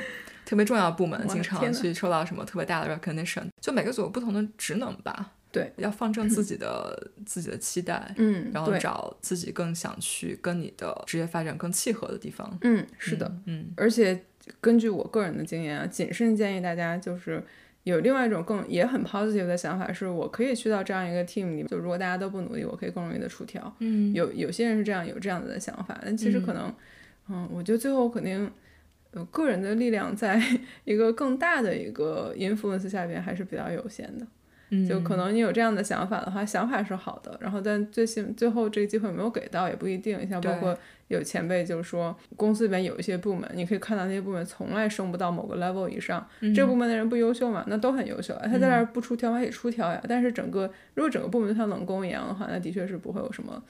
[SPEAKER 1] 特别重要部门经常去受到什么特别大的 recognition，就每个组有不同的职能吧。
[SPEAKER 2] 对，
[SPEAKER 1] 要放正自己的自己的期待，
[SPEAKER 2] 嗯，
[SPEAKER 1] 然后找自己更想去跟你的职业发展更契合的地方。
[SPEAKER 2] 嗯，是的，
[SPEAKER 1] 嗯。
[SPEAKER 2] 而且根据我个人的经验啊，谨慎建议大家就是有另外一种更也很 positive 的想法，是我可以去到这样一个 team 里，就如果大家都不努力，我可以更容易的出挑。
[SPEAKER 1] 嗯，
[SPEAKER 2] 有有些人是这样有这样子的想法，但其实可能，嗯，我觉得最后肯定。呃，个人的力量在 一个更大的一个 influence 下边还是比较有限的。
[SPEAKER 1] 嗯，
[SPEAKER 2] 就可能你有这样的想法的话，想法是好的，然后但最新最后这个机会没有给到也不一定。像包括有前辈就是说，公司里面有一些部门，你可以看到那些部门从来升不到某个 level 以上，这部门的人不优秀嘛？那都很优秀啊，他在那儿不出挑，他也出挑呀。但是整个如果整个部门像冷宫一样的话，那的确是不会有什么。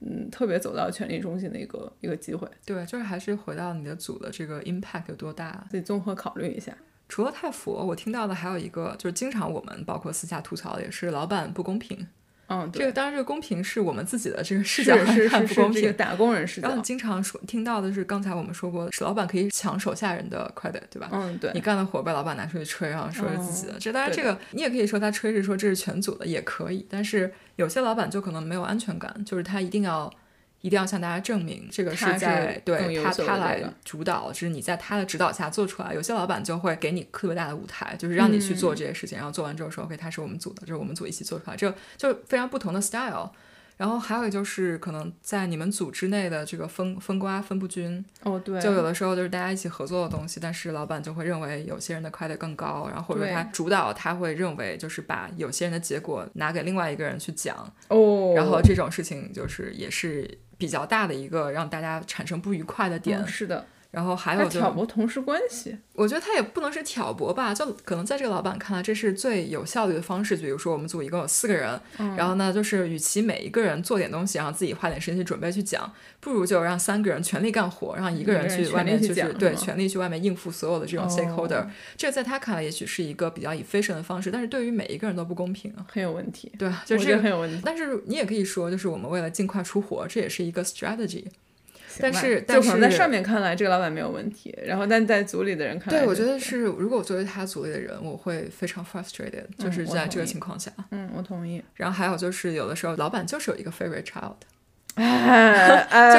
[SPEAKER 2] 嗯，特别走到权力中心的一个一个机会，
[SPEAKER 1] 对，就是还是回到你的组的这个 impact 有多大，
[SPEAKER 2] 自己综合考虑一下。
[SPEAKER 1] 除了太佛，我听到的还有一个，就是经常我们包括私下吐槽的，也是老板不公平。
[SPEAKER 2] 嗯，
[SPEAKER 1] 这个当然，这个公平是我们自己的这个视角看不公平，
[SPEAKER 2] 打工人视角。
[SPEAKER 1] 然后经常说听到的是，刚才我们说过，是老板可以抢手下人的 credit，对吧？
[SPEAKER 2] 嗯，对。
[SPEAKER 1] 你干的活被老板拿出去吹，然后说是自己的。这当然，这个你也可以说他吹是说这是全组的，也可以。但是有些老板就可能没有安全感，就是他一定要。一定要向大家证明，这个是在对他他来主导，就是你在他的指导下做出来。有些老板就会给你特别大的舞台，就是让你去做这些事情，然后做完之后说 OK，他是我们组的，就是我们组一起做出来，这就非常不同的 style。然后还有就是可能在你们组之内的这个分分瓜分不均
[SPEAKER 2] 哦，对，
[SPEAKER 1] 就有的时候就是大家一起合作的东西，但是老板就会认为有些人的 credit 更高，然后或者他主导他会认为就是把有些人的结果拿给另外一个人去讲
[SPEAKER 2] 哦，
[SPEAKER 1] 然后这种事情就是也是。比较大的一个让大家产生不愉快的点，
[SPEAKER 2] 是的。
[SPEAKER 1] 然后还有就
[SPEAKER 2] 挑拨同事关系，
[SPEAKER 1] 我觉得他也不能是挑拨吧，就可能在这个老板看来，这是最有效率的方式。比如说我们组一共有四个人，然后呢，就是与其每一个人做点东西，然后自己花点时间去准备去讲，不如就让三个人全力干活，让一个人去外面就是对全力去外面应付所有的这种 stakeholder。这在他看来也许是一个比较 efficient 的方式，但是对于每一个人都不公平，
[SPEAKER 2] 很有问题。
[SPEAKER 1] 对，就是
[SPEAKER 2] 很有问题。
[SPEAKER 1] 但是你也可以说，就是我们为了尽快出活，这也是一个 strategy。但
[SPEAKER 2] 是，
[SPEAKER 1] 就
[SPEAKER 2] 可能在上面看来，这个老板没有问题。然后，但在组里的人看来，
[SPEAKER 1] 对我觉得是，如果我作为他组里的人，我会非常 frustrated，就是在这个情况下。
[SPEAKER 2] 嗯，我同意。
[SPEAKER 1] 然后还有就是，有的时候老板就是有一个 favorite child，
[SPEAKER 2] 就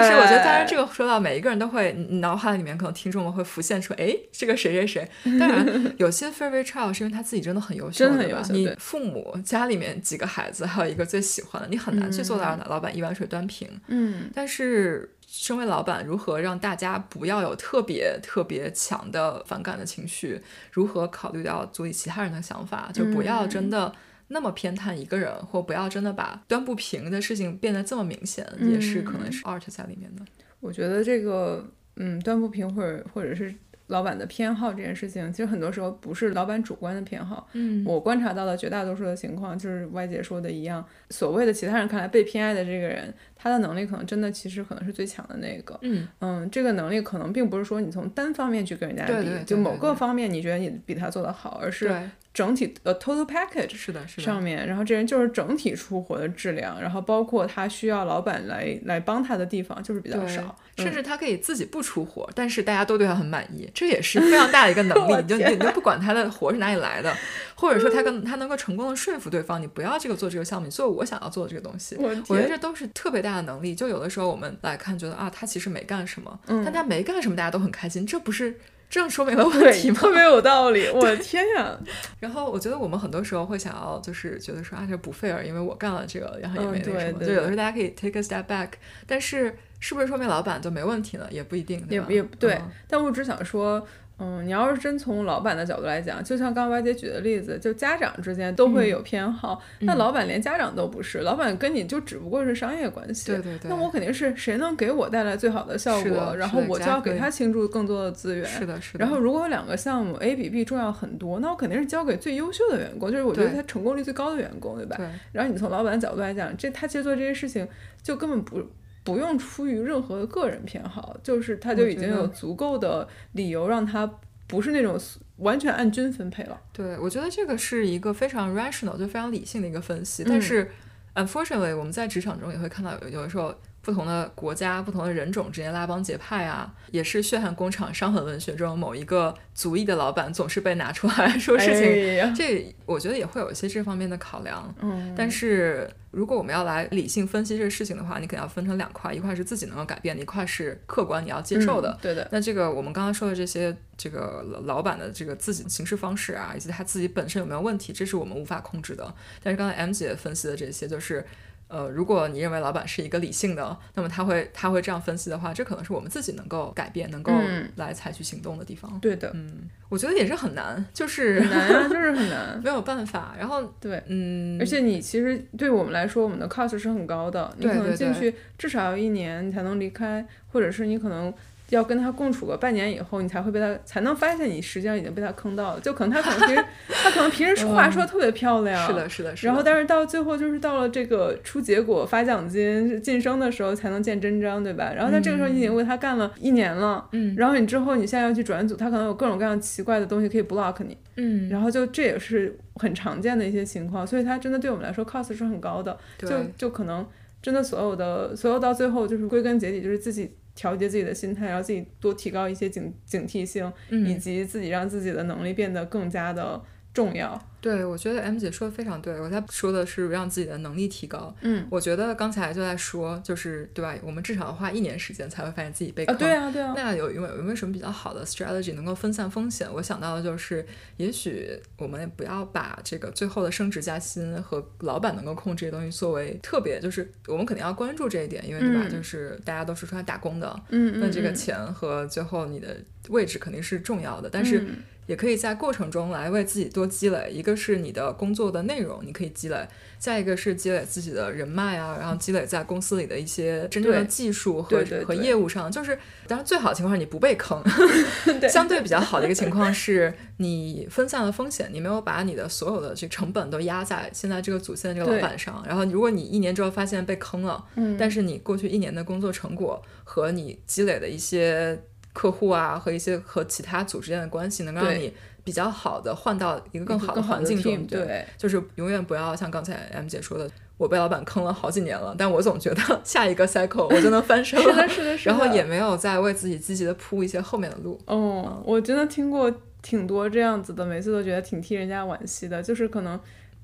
[SPEAKER 1] 是我觉得，当然这个说到每一个人都会脑海里面可能听众们会浮现出，哎，这个谁谁谁。当然，有些 favorite child 是因为他自己真的很优秀，
[SPEAKER 2] 真的很优秀。
[SPEAKER 1] 你父母家里面几个孩子，还有一个最喜欢的，你很难去做到让老板一碗水端平。
[SPEAKER 2] 嗯，
[SPEAKER 1] 但是。身为老板，如何让大家不要有特别特别强的反感的情绪？如何考虑到组里其他人的想法？就不要真的那么偏袒一个人，或不要真的把端不平的事情变得这么明显，也是可能是 art 在里面的。
[SPEAKER 2] 我觉得这个，嗯，端不平或者或者是老板的偏好这件事情，其实很多时候不是老板主观的偏好。
[SPEAKER 1] 嗯，
[SPEAKER 2] 我观察到的绝大多数的情况，就是歪姐说的一样，所谓的其他人看来被偏爱的这个人，他的能力可能真的其实可能是最强的那个。
[SPEAKER 1] 嗯
[SPEAKER 2] 嗯，这个能力可能并不是说你从单方面去跟人家比，
[SPEAKER 1] 对对对
[SPEAKER 2] 就某个方面你觉得你比他做得好，而是，整体呃 total package
[SPEAKER 1] 是的，是的，
[SPEAKER 2] 上面，然后这人就是整体出活的质量，然后包括他需要老板来来帮他的地方就是比较
[SPEAKER 1] 对
[SPEAKER 2] 少，
[SPEAKER 1] 甚至他可以自己不出活，但是大家都对他很满意，这也是非常大的一个能力。你就你就不管他的活是哪里来的，或者说他跟他能够成功的说服对方，你不要这个做这个项目，你做我想要做的这个东西。
[SPEAKER 2] 我
[SPEAKER 1] 我觉得这都是特别大的能力。就有的时候我们来看，觉得啊，他其实没干什么，
[SPEAKER 2] 嗯
[SPEAKER 1] 但他没干什么，大家都很开心，这不是正说明了问题，吗？
[SPEAKER 2] 特别有道理，我的天呀！
[SPEAKER 1] 然后我觉得我们很多时候会想要，就是觉得说啊，这不 fair，因为我干了这个，然后也
[SPEAKER 2] 嗯
[SPEAKER 1] 没那什么。
[SPEAKER 2] 对对
[SPEAKER 1] 就有的时候大家可以 take a step back，但是是不是说明老板就没问题呢？也不一定，对
[SPEAKER 2] 也
[SPEAKER 1] 吧
[SPEAKER 2] 也对
[SPEAKER 1] 嗯，
[SPEAKER 2] 但我只想说，嗯，你要是真从老板的角度来讲，就像刚刚歪姐举的例子，就家长之间都会有偏好，那
[SPEAKER 1] 嗯
[SPEAKER 2] 老板连家长都不是，老板跟你就只不过是商业关系。
[SPEAKER 1] 对对对。
[SPEAKER 2] 那我肯定是谁能给我带来最好的效果，然后我就要给他倾注更多的资源。
[SPEAKER 1] 是的，是的。
[SPEAKER 2] 然后，如果有两个项目 A 比 B 重要很多，那我肯定是交给最优秀的员工，就是我觉得他成功率最高的员工，对吧？
[SPEAKER 1] 对
[SPEAKER 2] 然后你从老板的角度来讲，这他其实做这些事情就根本不不用出于任何的个人偏好，就是他就已经有足够的理由让他不是那种完全按均分配了。
[SPEAKER 1] 对，我觉得这个是一个非常 rational，就非常理性的一个分析。
[SPEAKER 2] 嗯
[SPEAKER 1] 但是，unfortunately，我们在职场中也会看到有有的时候。不同的国家、不同的人种之间拉帮结派啊，也是血汗工厂、伤痕文学中某一个族裔的老板总是被拿出来说事情，
[SPEAKER 2] 哎
[SPEAKER 1] 这我觉得也会有一些这方面的考量。
[SPEAKER 2] 嗯，
[SPEAKER 1] 但是如果我们要来理性分析这个事情的话，你肯定要分成两块，一块是自己能够改变的，一块是客观你要接受的。
[SPEAKER 2] 嗯对的，
[SPEAKER 1] 那这个我们刚刚说的这些，这个老老板的这个自己行事方式啊，以及他自己本身有没有问题，这是我们无法控制的。但是刚才 M 姐分析的这些，就是。呃，如果你认为老板是一个理性的，那么他会他会这样分析的话，这可能是我们自己能够改变、能够
[SPEAKER 2] 嗯
[SPEAKER 1] 来采取行动的地方。
[SPEAKER 2] 对的，
[SPEAKER 1] 嗯，我觉得也是很难，就是
[SPEAKER 2] 很难啊，就是很难。
[SPEAKER 1] 没有办法。然后，
[SPEAKER 2] 对，
[SPEAKER 1] 嗯，
[SPEAKER 2] 而且你其实对我们来说，我们的 cost 是很高的，你可能进去至少要一年你才能离开，或者是你可能。要跟他共处个半年以后，你才会被他才能发现你实际上已经被他坑到了。就可能他可能平时 他可能平时说话说得特别漂亮，
[SPEAKER 1] 是的，是的，是的。
[SPEAKER 2] 然后，但是到最后就是到了这个出结果、发奖金、晋升的时候才能见真章，对吧？然后在这个时候你已经为他干了一年了，
[SPEAKER 1] 嗯
[SPEAKER 2] 然后你之后你现在要去转组，他可能有各种各样奇怪的东西可以 block 你，
[SPEAKER 1] 嗯，
[SPEAKER 2] 然后就这也是很常见的一些情况，所以他真的对我们来说 cost 是很高的，就就可能真的所有的所有到最后就是归根结底就是自己。调节自己的心态，然后自己多提高一些警警惕性，以
[SPEAKER 1] 嗯，
[SPEAKER 2] 及自己让自己的能力变得更加的重要。
[SPEAKER 1] 对，我觉得 M 姐说的非常对，我在说的是让自己的能力提高。
[SPEAKER 2] 嗯
[SPEAKER 1] 我觉得刚才就在说，就是对吧？我们至少要花一年时间才会发现自己被
[SPEAKER 2] 啊，
[SPEAKER 1] 坑。
[SPEAKER 2] 对啊，对啊，
[SPEAKER 1] 那有有没有有没有什么比较好的 strategy 能够分散风险？我想到的就是，也许我们不要把这个最后的升职加薪和老板能够控制这些东西作为特别，就是我们肯定要关注这一点，因为对吧？
[SPEAKER 2] 嗯
[SPEAKER 1] 就是大家都是出来打工的，
[SPEAKER 2] 嗯，
[SPEAKER 1] 那这个
[SPEAKER 2] 嗯
[SPEAKER 1] 钱和最后你的位置肯定是重要的，但是
[SPEAKER 2] 嗯
[SPEAKER 1] 也可以在过程中来为自己多积累。一个是你的工作的内容，你可以积累；再一个是积累自己的人脉啊，然后积累在公司里的一些真正的技术和和业务上。就是当然最好的情况是你不被坑，相对比较好的一个情况是你分散了风险，你没有把你的所有的这个成本都压在现在这个组现在这个老板上。然后如果你一年之后发现被坑了，
[SPEAKER 2] 嗯，
[SPEAKER 1] 但是你过去一年的工作成果和你积累的一些客户啊，和一些和其他组之间的关系，能够让你比较好的换到一个更好的环境中。
[SPEAKER 2] 对，
[SPEAKER 1] 就是永远不要像刚才 M 姐说的，我被老板坑了好几年了，但我总觉得 下一个 cycle 我就能翻身
[SPEAKER 2] 是的，
[SPEAKER 1] 了，
[SPEAKER 2] 是的，是的。
[SPEAKER 1] 然后也没有再为自己积极的铺一些后面的路。
[SPEAKER 2] 哦，我真的听过挺多这样子的，每次都觉得挺替人家惋惜的。就是可能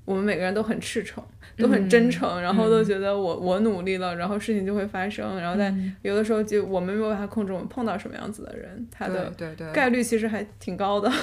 [SPEAKER 2] 我们每个人都很赤诚，都很真诚，然后都觉得我我努力了，然后事情就会发生。然后在有的时候就我们没有办法控制我们碰到什么样子的人，他的概率其实还挺高的。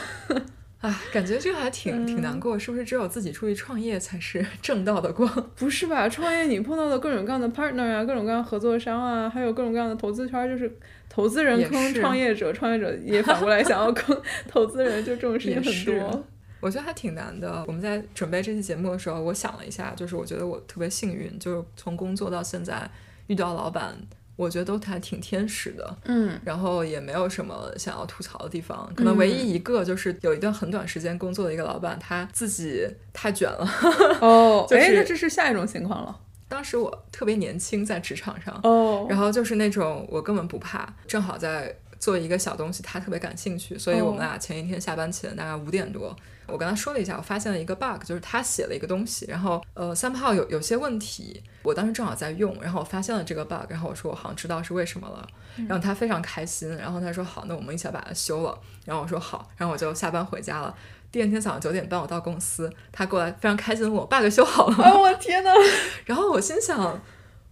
[SPEAKER 1] 啊，感觉这个还挺挺
[SPEAKER 2] 嗯
[SPEAKER 1] 难过，是不是只有自己出去创业才是正道的光？
[SPEAKER 2] 不是吧？创业你碰到的各种各样的 partner 啊，各种各样的合作商啊，还有各种各样的投资圈儿，就是投资人坑创业者，创业者也反过来想要坑 投资人，就这种事情很多。
[SPEAKER 1] 我觉得还挺难的。我们在准备这期节目的时候，我想了一下，就是我觉得我特别幸运，就是从工作到现在遇到老板，我觉得都还挺天使的，
[SPEAKER 2] 嗯，
[SPEAKER 1] 然后也没有什么想要吐槽的地方，可能唯一一个就是有一段很短时间工作的一个老板，他自己太卷了。
[SPEAKER 2] 哦，
[SPEAKER 1] 就是
[SPEAKER 2] 哎，那这是下一种情况了。
[SPEAKER 1] 当时我特别年轻，在职场上，
[SPEAKER 2] 哦，
[SPEAKER 1] 然后就是那种我根本不怕，正好在做一个小东西，他特别感兴趣，所以我们俩前一天下班前大概五点多，我跟他说了一下，我发现了一个 bug，就是他写了一个东西，然后呃 somehow 有有些问题，我当时正好在用，然后我发现了这个 bug，然后我说我好像知道是为什么了，然后他非常开心，然后他说好，那我们一起来把它修了，然后我说好，然后我就下班回家了。第二天早上九点半，我到公司，他过来非常开心地问我 bug 修好了吗？
[SPEAKER 2] 哦，我天哪！
[SPEAKER 1] 然后我心想，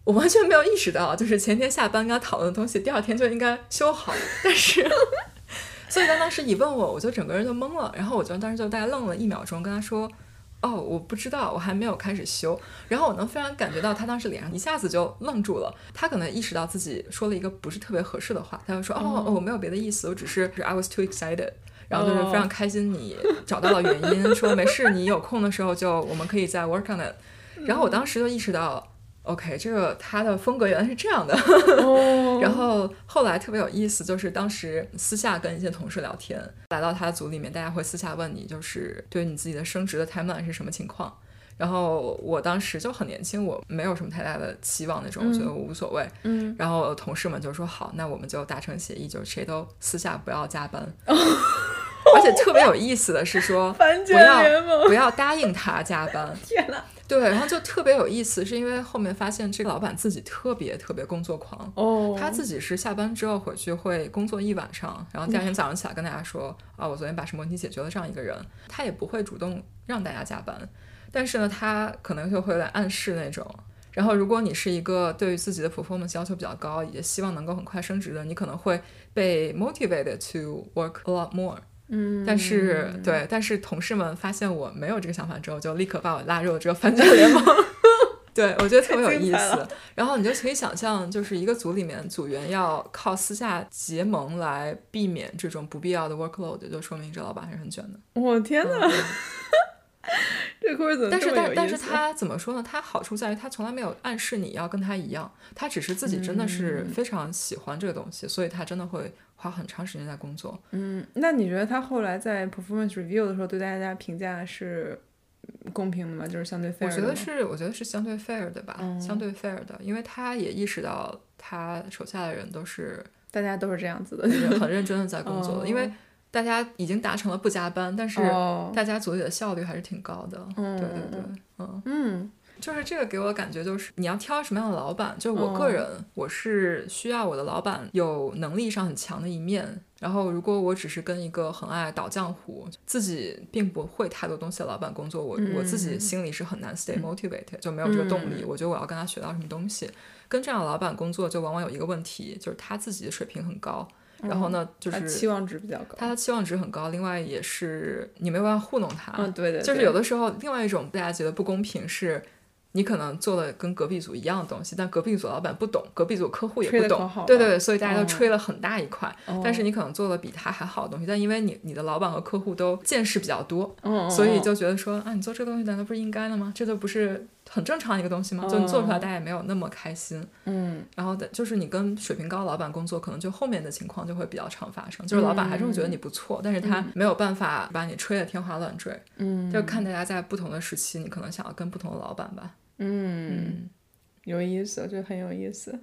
[SPEAKER 1] 我完全没有意识到，就是前天下班跟他讨论的东西，第二天就应该修好。但是，所以他当时一问我，我就整个人就懵了。然后我就当时就大概愣了一秒钟，跟他说：“哦，我不知道，我还没有开始修。”然后我能非常感觉到他当时脸上一下子就愣住了。他可能意识到自己说了一个不是特别合适的话，他就说：“哦，哦我没有别的意思，我只是 I was too excited。”然后就是非常开心，你找到了原因，说没事，你有空的时候就我们可以再 work on it。然后我当时就意识到，OK，这个他的风格原来是这样的。
[SPEAKER 2] 哦，
[SPEAKER 1] 然后后来特别有意思，就是当时私下跟一些同事聊天，来到他的组里面，大家会私下问你，就是对你自己的升职的 timeline 是什么情况。然后我当时就很年轻，我没有什么太大的期望那种，我觉得我无所谓。
[SPEAKER 2] 嗯，
[SPEAKER 1] 然后同事们就说好，那我们就达成协议，就是谁都私下不要加班。而且特别有意思的是说，不要，不要答应他加班。
[SPEAKER 2] 天哪！
[SPEAKER 1] 对，然后就特别有意思，是因为后面发现这个老板自己特别特别工作狂，
[SPEAKER 2] 哦，
[SPEAKER 1] 他自己是下班之后回去会工作一晚上，然后第二天早上起来跟大家说啊，我昨天把什么问题解决了这样一个人，他也不会主动让大家加班，但是呢，他可能就会有点暗示那种。然后，如果你是一个对于自己的 performance 要求比较高，也希望能够很快升职的，你可能会被 motivated to work a lot more。
[SPEAKER 2] 嗯，
[SPEAKER 1] 但是，对，但是同事们发现我没有这个想法之后，就立刻把我拉入了这个反卷联盟。对，我觉得特别有意思。然后你就可以想象，就是一个组里面组员要靠私下结盟来避免这种不必要的 workload，就说明这老板还是很卷的。
[SPEAKER 2] 我天哪，这故事怎么
[SPEAKER 1] 但是但但是他怎么说呢？他好处在于他从来没有暗示你要跟他一样，他只是自己真的是非常喜欢这个东西，所以他真的会花很长时间在工作。
[SPEAKER 2] 嗯，那你觉得他后来在 performance review 的时候对大家评价是公平的吗？就是相对 fair
[SPEAKER 1] 我觉得是，我觉得是相对 fair 的吧，
[SPEAKER 2] 嗯
[SPEAKER 1] 相对 fair 的，因为他也意识到他手下的人都是
[SPEAKER 2] 大家都是这样子的，
[SPEAKER 1] 很认真的在工作的，因为大家已经达成了不加班，但是
[SPEAKER 2] 哦，
[SPEAKER 1] 大家组里的效率还是挺高的。
[SPEAKER 2] 嗯
[SPEAKER 1] 对对对，嗯，
[SPEAKER 2] 嗯
[SPEAKER 1] 就是这个给我的感觉就是你要挑什么样的老板，就是我个人，我是需要我的老板有能力上很强的一面。然后，如果我只是跟一个很爱倒浆糊、自己并不会太多东西的老板工作，我、我自己心里是很难 stay motivated，、就没有这个动力。我觉得我要跟他学到什么东西。跟这样的老板工作，就往往有一个问题，就是他自己的水平很高，然后呢，就是
[SPEAKER 2] 他期望值比较高。
[SPEAKER 1] 他的期望值很高，另外也是你没有办法糊弄他。
[SPEAKER 2] 嗯，对的，
[SPEAKER 1] 就是有的时候，另外一种大家觉得不公平是，你可能做了跟隔壁组一样的东西，但隔壁组老板不懂，隔壁组客户也不懂对对对，所以大家
[SPEAKER 2] 哦
[SPEAKER 1] 都吹了很大一块。
[SPEAKER 2] 哦
[SPEAKER 1] 但是你可能做了比他还好的东西，但因为你你的老板和客户都见识比较多，所以
[SPEAKER 2] 嗯
[SPEAKER 1] 就觉得说啊，你做这个东西难道不是应该的吗？这都不是很正常的一个东西吗？就你做出来，大家也没有那么开心。
[SPEAKER 2] 嗯
[SPEAKER 1] 然后的就是你跟水平高的老板工作，可能就后面的情况就会比较常发生，就是老板还是会觉得你不错，但是他没有办法把你吹得天花乱坠。
[SPEAKER 2] 嗯，
[SPEAKER 1] 就看大家在不同的时期，你可能想要跟不同的老板吧。
[SPEAKER 2] 嗯，有意思，我觉得很有意思。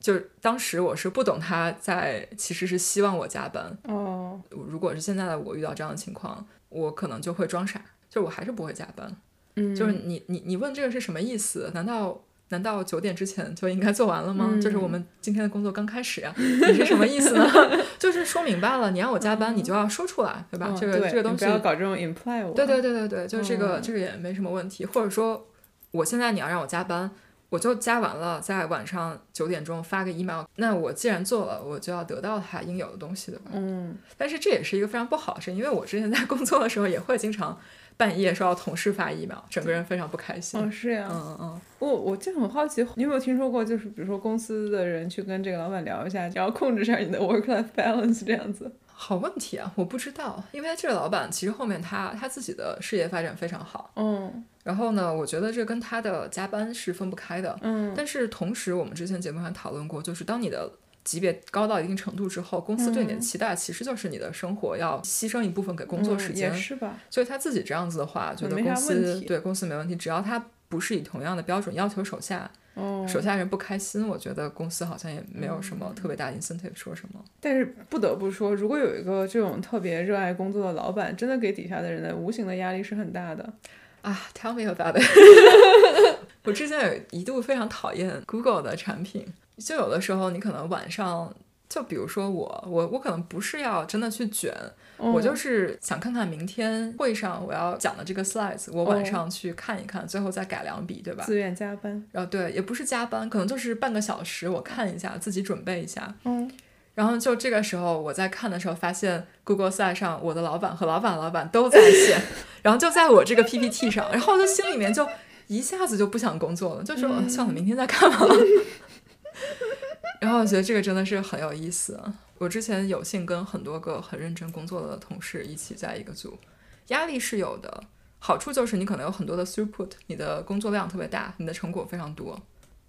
[SPEAKER 1] 就是当时我是不懂他在其实是希望我加班。
[SPEAKER 2] 哦，
[SPEAKER 1] 如果是现在的我遇到这样的情况，我可能就会装傻，就我还是不会加班。
[SPEAKER 2] 嗯，
[SPEAKER 1] 就是你你你问这个是什么意思？难道难道九点之前就应该做完了吗？
[SPEAKER 2] 嗯
[SPEAKER 1] 就是我们今天的工作刚开始呀、你是什么意思呢？就是说明白了，你让我加班，你就要说出来，对吧？
[SPEAKER 2] 嗯
[SPEAKER 1] 这个这个东西
[SPEAKER 2] 不要搞这种 imply 我。
[SPEAKER 1] 对对对对对，就这个、
[SPEAKER 2] 嗯
[SPEAKER 1] 这个也没什么问题，或者说我现在你要让我加班，我就加完了，在晚上九点钟发个 email，那我既然做了，我就要得到它应有的东西，对吧？
[SPEAKER 2] 嗯
[SPEAKER 1] 但是这也是一个非常不好的事，因为我之前在工作的时候也会经常半夜收到同事发 email，整个人非常不开心。
[SPEAKER 2] 哦，是呀。
[SPEAKER 1] 嗯嗯嗯，
[SPEAKER 2] 我我就很好奇，你有没有听说过，就是比如说公司的人去跟这个老板聊一下，然后控制一下你的 work life balance 这样子？
[SPEAKER 1] 好问题啊，我不知道，因为这个老板其实后面他他自己的事业发展非常好，
[SPEAKER 2] 嗯
[SPEAKER 1] 然后呢，我觉得这跟他的加班是分不开的。
[SPEAKER 2] 嗯
[SPEAKER 1] 但是同时，我们之前节目还讨论过，就是当你的级别高到一定程度之后，公司对你的期待其实就是你的生活要牺牲一部分给工作时
[SPEAKER 2] 嗯
[SPEAKER 1] 间。
[SPEAKER 2] 也是吧？
[SPEAKER 1] 所以他自己这样子的话，觉得公司对公司没问题，只要他不是以同样的标准要求手下，
[SPEAKER 2] 哦，
[SPEAKER 1] 手下人不开心，我觉得公司好像也没有什么特别大的 incentive 说什么。
[SPEAKER 2] 但是不得不说，如果有一个这种特别热爱工作的老板，真的给底下的人的无形的压力是很大的。
[SPEAKER 1] 啊，Tell me about it。我之前有一度非常讨厌 Google 的产品，就有的时候你可能晚上，就比如说我，我我可能不是要真的去卷，我就是想看看明天会上我要讲的这个 slides，我晚上去看一看，最后再改两笔，对吧？
[SPEAKER 2] 自愿加班。
[SPEAKER 1] 然后对，也不是加班，可能就是半个小时，我看一下，自己准备一下。
[SPEAKER 2] 嗯，
[SPEAKER 1] 然后就这个时候，我在看的时候，发现 Google Slide 上我的老板和老板老板都在线，然后就在我这个 PPT 上，然后我就心里面就一下子就不想工作了，就说、算了，明天再看吧。然后我觉得这个真的是很有意思。我之前有幸跟很多个很认真工作的同事一起在一个组，压力是有的，好处就是你可能有很多的 throughput，你的工作量特别大，你的成果非常多，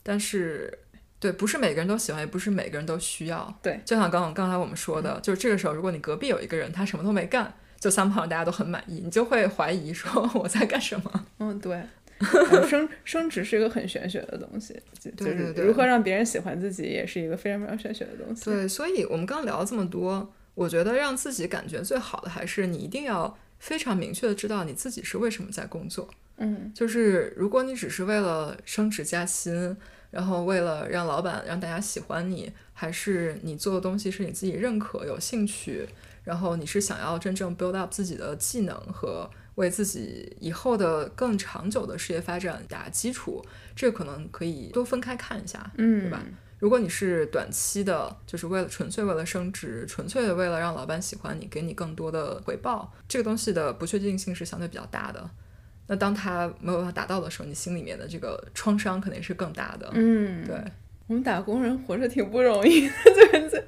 [SPEAKER 1] 但是。对，不是每个人都喜欢，也不是每个人都需要。
[SPEAKER 2] 对，
[SPEAKER 1] 就像刚刚刚才我们说的，就是这个时候，如果你隔壁有一个人，他什么都没干，就 somehow 大家都很满意，你就会怀疑说 我在干什么。
[SPEAKER 2] 嗯，对。呃升升职是一个很玄学的东西，就就是
[SPEAKER 1] 对对对
[SPEAKER 2] 如何让别人喜欢自己，也是一个非常非常玄学的东西。
[SPEAKER 1] 对，所以我们刚刚聊了这么多，我觉得让自己感觉最好的还是你一定要非常明确的知道你自己是为什么在工作。
[SPEAKER 2] 嗯
[SPEAKER 1] 就是如果你只是为了升职加薪，然后为了让老板让大家喜欢你，还是你做的东西是你自己认可、有兴趣，然后你是想要真正 build up 自己的技能和为自己以后的更长久的事业发展打基础，这个可能可以多分开看一下，
[SPEAKER 2] 嗯，
[SPEAKER 1] 对吧？如果你是短期的，就是为了纯粹为了升职，纯粹的为了让老板喜欢你，给你更多的回报，这个东西的不确定性是相对比较大的。那当他没有办法达到的时候，你心里面的这个创伤肯定是更大的。
[SPEAKER 2] 嗯，
[SPEAKER 1] 对，
[SPEAKER 2] 我们打工人活着挺不容易的，对对，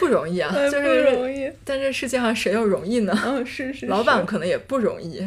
[SPEAKER 1] 不容易啊，就
[SPEAKER 2] 不
[SPEAKER 1] 是，
[SPEAKER 2] 容易。
[SPEAKER 1] 但这世界上谁又容易呢？
[SPEAKER 2] 嗯，是是，
[SPEAKER 1] 老板可能也不容易，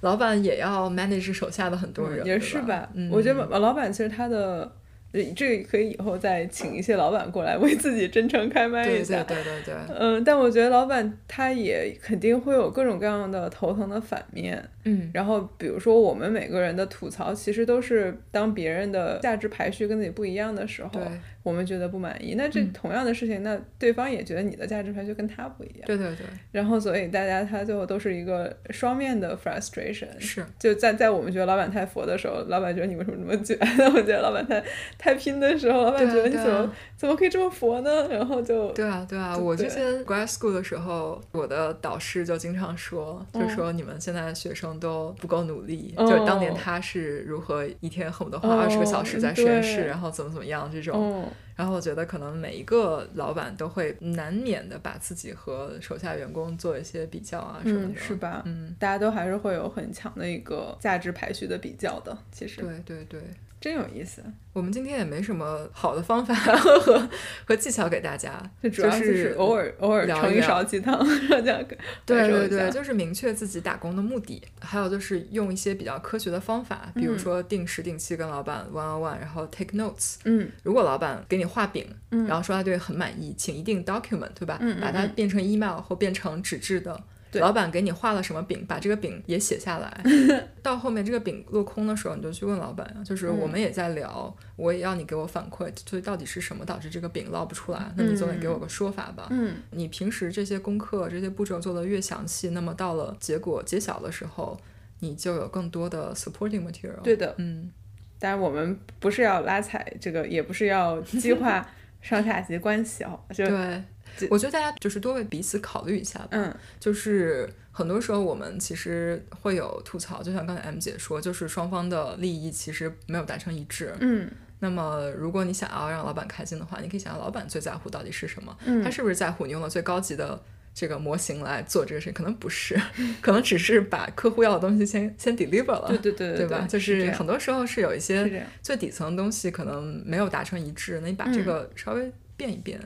[SPEAKER 1] 老板也要 manage 手下的很多人，
[SPEAKER 2] 也是吧？
[SPEAKER 1] 嗯，
[SPEAKER 2] 我觉得老老板其实他的，呃这个可以以后再请一些老板过来为自己真诚开麦
[SPEAKER 1] 对对
[SPEAKER 2] 一下。
[SPEAKER 1] 对对对，
[SPEAKER 2] 嗯，但我觉得老板他也肯定会有各种各样的头疼的反面。
[SPEAKER 1] 嗯，
[SPEAKER 2] 然后比如说我们每个人的吐槽，其实都是当别人的价值排序跟自己不一样的时候，
[SPEAKER 1] 对
[SPEAKER 2] 我们觉得不满意。那这
[SPEAKER 1] 嗯
[SPEAKER 2] 同样的事情，那对方也觉得你的价值排序跟他不一样。
[SPEAKER 1] 对对对，
[SPEAKER 2] 然后所以大家他最后都是一个双面的 frustration。
[SPEAKER 1] 是，
[SPEAKER 2] 就在在我们觉得老板太佛的时候，老板觉得你为什么这么卷？那我觉得老板太太拼的时候，老板觉得你怎么、怎么可以这么佛呢？然后就
[SPEAKER 1] 对啊，对啊，我之前 grad school 的时候，我的导师就经常说，就
[SPEAKER 2] 嗯
[SPEAKER 1] 说你们现在的学生都不够努力，
[SPEAKER 2] 哦
[SPEAKER 1] 就是当年他是如何一天恨不得花二十个小时在实验室，
[SPEAKER 2] 对
[SPEAKER 1] 然后怎么怎么样这种。
[SPEAKER 2] 嗯
[SPEAKER 1] 然后我觉得可能每一个老板都会难免的把自己和手下员工做一些比较啊什么
[SPEAKER 2] 嗯
[SPEAKER 1] 的，
[SPEAKER 2] 是吧？
[SPEAKER 1] 嗯，
[SPEAKER 2] 大家都还是会有很强的一个价值排序的比较的，其实
[SPEAKER 1] 对对对。
[SPEAKER 2] 真有意思。
[SPEAKER 1] 我们今天也没什么好的方法 和和技巧给大家，
[SPEAKER 2] 这主要
[SPEAKER 1] 就是
[SPEAKER 2] 偶尔偶尔盛一勺鸡汤，让大家
[SPEAKER 1] 对对对，就是明确自己打工的目的，还有就是用一些比较科学的方法，比如
[SPEAKER 2] 嗯
[SPEAKER 1] 说定时定期跟老板 one on one，然后 take notes。
[SPEAKER 2] 嗯
[SPEAKER 1] 如果老板给你画饼，
[SPEAKER 2] 嗯
[SPEAKER 1] 然后说他对很满意，请一定 document，对吧？
[SPEAKER 2] 嗯嗯嗯
[SPEAKER 1] 把它变成 email 或变成纸质的。
[SPEAKER 2] 对
[SPEAKER 1] 老板给你画了什么饼，把这个饼也写下来。到后面这个饼落空的时候，你就去问老板啊，就是
[SPEAKER 2] 嗯
[SPEAKER 1] 我们也在聊，我也要你给我反馈，所以到底是什么导致这个饼捞不出来？那你总得给我个说法吧。
[SPEAKER 2] 嗯
[SPEAKER 1] 你平时这些功课、这些步骤做得越详细，那么到了结果揭晓的时候，你就有更多的 supporting material。
[SPEAKER 2] 对的。
[SPEAKER 1] 嗯，
[SPEAKER 2] 当然我们不是要拉踩这个，也不是要激化 上下级关系哦，就
[SPEAKER 1] 对，我觉得大家就是多为彼此考虑一下吧。
[SPEAKER 2] 嗯
[SPEAKER 1] 就是很多时候我们其实会有吐槽，就像刚才 M 姐说，就是双方的利益其实没有达成一致。
[SPEAKER 2] 嗯
[SPEAKER 1] 那么如果你想要让老板开心的话，你可以想想老板最在乎到底是什么？
[SPEAKER 2] 嗯
[SPEAKER 1] 他是不是在乎你用了最高级的？这个模型来做这个事情，可能不是，可能只是把客户要的东西先先 deliver 了，
[SPEAKER 2] 对对对
[SPEAKER 1] 对吧？就是很多时候是有一些，最底层的东西可能没有达成一致，那你把这
[SPEAKER 2] 嗯
[SPEAKER 1] 个稍微变一变，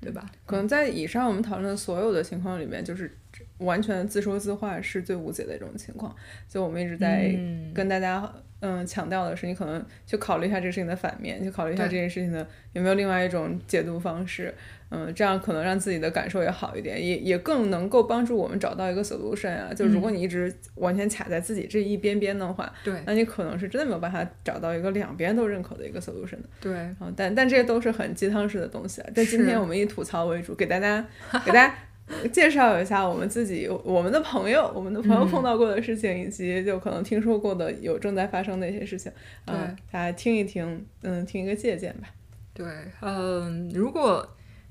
[SPEAKER 1] 对吧？
[SPEAKER 2] 可能在以上我们讨论的所有的情况里面，就是完全自说自话是最无解的一种情况。就我们一直在跟大家嗯强调的是，你可能去考虑一下这个事情的反面，去考虑一下这件事情的有没有另外一种解读方式。嗯，这样可能让自己的感受也好一点，也也更能够帮助我们找到一个 solution 啊。就如果你一直完全卡在自己这一边边的话，
[SPEAKER 1] 对，
[SPEAKER 2] 那你可能是真的没有办法找到一个两边都认可的一个 solution 的。
[SPEAKER 1] 对，
[SPEAKER 2] 嗯，但但这些都是很鸡汤式的东西啊。但今天我们以吐槽为主，给大家给大家 介绍一下我们自己、我们的朋友、我们的朋友碰到过的事情，以及就可能听说过的有正在发生的一些事情。
[SPEAKER 1] 嗯，
[SPEAKER 2] 大家听一听，嗯，听一个借鉴吧。
[SPEAKER 1] 对，嗯，如果。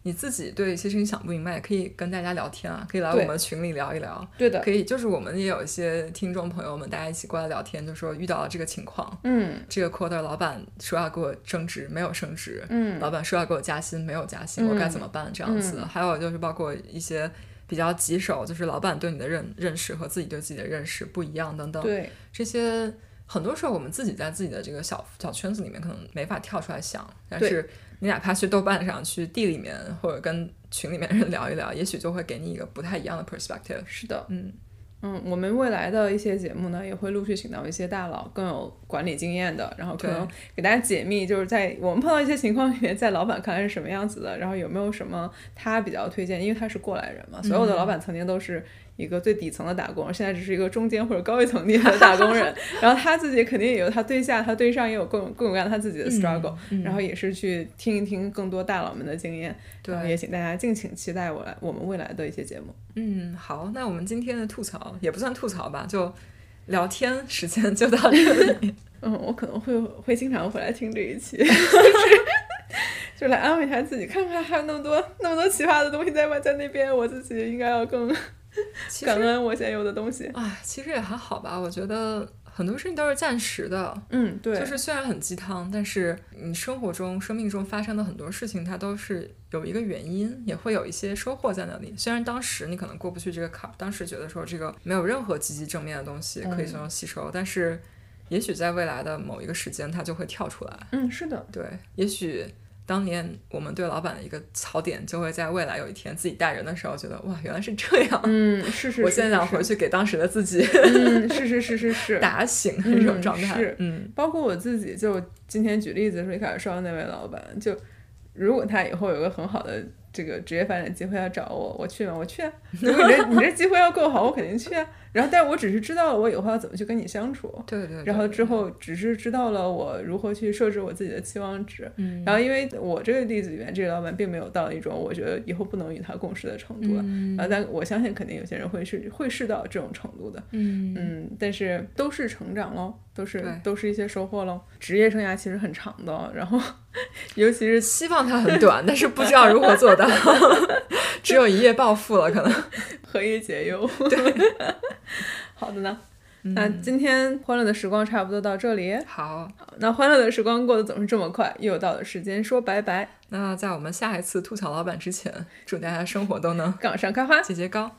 [SPEAKER 1] 你自己对一些事情想不明白，也可以跟大家聊天啊，可以来我们群里聊一聊。
[SPEAKER 2] 对的，
[SPEAKER 1] 可以，就是我们也有一些听众朋友们，大家一起过来聊天，就说遇到了这个情况，
[SPEAKER 2] 嗯，
[SPEAKER 1] 这个 quarter 老板说要给我升职，没有升职，
[SPEAKER 2] 嗯，
[SPEAKER 1] 老板说要给我加薪，没有加薪，我该怎么办？这样子，还有就是包括一些比较棘手，就是老板对你的认认识和自己对自己的认识不一样等等，
[SPEAKER 2] 对
[SPEAKER 1] 这些。很多时候，我们自己在自己的这个小小圈子里面，可能没法跳出来想。但是你哪怕去豆瓣上去地里面，或者跟群里面人聊一聊，也许就会给你一个不太一样的 perspective。
[SPEAKER 2] 是的，
[SPEAKER 1] 嗯
[SPEAKER 2] 嗯，我们未来的一些节目呢，也会陆续请到一些大佬，更有管理经验的，然后可能给大家解密，就是在我们碰到一些情况里面，在老板看来是什么样子的，然后有没有什么他比较推荐，因为他是过来人嘛，所有的老板曾经都是。一个最底层的打工，现在只是一个中间或者高一层地的打工人，然后他自己肯定也有他对下，他对上也有各种各种各样他自己的 struggle，然后也是去听一听更多大佬们的经验，
[SPEAKER 1] 对，
[SPEAKER 2] 也请大家敬请期待我来我们未来的一些节目。
[SPEAKER 1] 嗯，好，那我们今天的吐槽也不算吐槽吧，就聊天时间就到这里。
[SPEAKER 2] 嗯，我可能会会经常回来听这一期，就来安慰一下自己，看看还有那么多那么多奇葩的东西在外在那边，我自己应该要更。感恩我现有的东西，
[SPEAKER 1] 哎，其实也还好吧。我觉得很多事情都是暂时的，
[SPEAKER 2] 嗯，对，
[SPEAKER 1] 就是虽然很鸡汤，但是你生活中、生命中发生的很多事情，它都是有一个原因，也会有一些收获在那里。虽然当时你可能过不去这个坎，当时觉得说这个没有任何积极正面的东西可以从中吸收，但是也许在未来的某一个时间，它就会跳出来。
[SPEAKER 2] 嗯，是的，
[SPEAKER 1] 对，也许。当年我们对老板的一个槽点，就会在未来有一天自己带人的时候，觉得哇，原来是这样。
[SPEAKER 2] 嗯，是是。
[SPEAKER 1] 我现在想回去给当时的自己，
[SPEAKER 2] 嗯，是是是是是，
[SPEAKER 1] 打醒那种状态。
[SPEAKER 2] 是，
[SPEAKER 1] 嗯，
[SPEAKER 2] 包括我自己，就今天举例子说一开始说的那位老板，就如果他以后有个很好的。这个职业发展机会要找我，我去吗？我去啊！如果你这你这机会要够好，我肯定去啊。然后，但我只是知道了我以后要怎么去跟你相处。
[SPEAKER 1] 对对。
[SPEAKER 2] 然后之后只是知道了我如何去设置我自己的期望值。
[SPEAKER 1] 嗯。
[SPEAKER 2] 然后，因为我这个例子里面，这个老板并没有到一种我觉得以后不能与他共事的程度。
[SPEAKER 1] 嗯。
[SPEAKER 2] 然后，但我相信肯定有些人会是会是到这种程度的。
[SPEAKER 1] 嗯。
[SPEAKER 2] 嗯，但是都是成长喽，都是都是一些收获喽。职业生涯其实很长的，然后尤其是
[SPEAKER 1] 希望它很短，但是不知道如何做到。只有一夜暴富了，可能
[SPEAKER 2] 何以解忧？
[SPEAKER 1] 对，
[SPEAKER 2] 好的呢。那今天欢乐的时光差不多到这里。
[SPEAKER 1] 好，
[SPEAKER 2] 那欢乐的时光过得总是这么快，又到了时间说拜拜。
[SPEAKER 1] 那在我们下一次吐槽老板之前，祝大家生活都能
[SPEAKER 2] 杠上开花，
[SPEAKER 1] 节节高。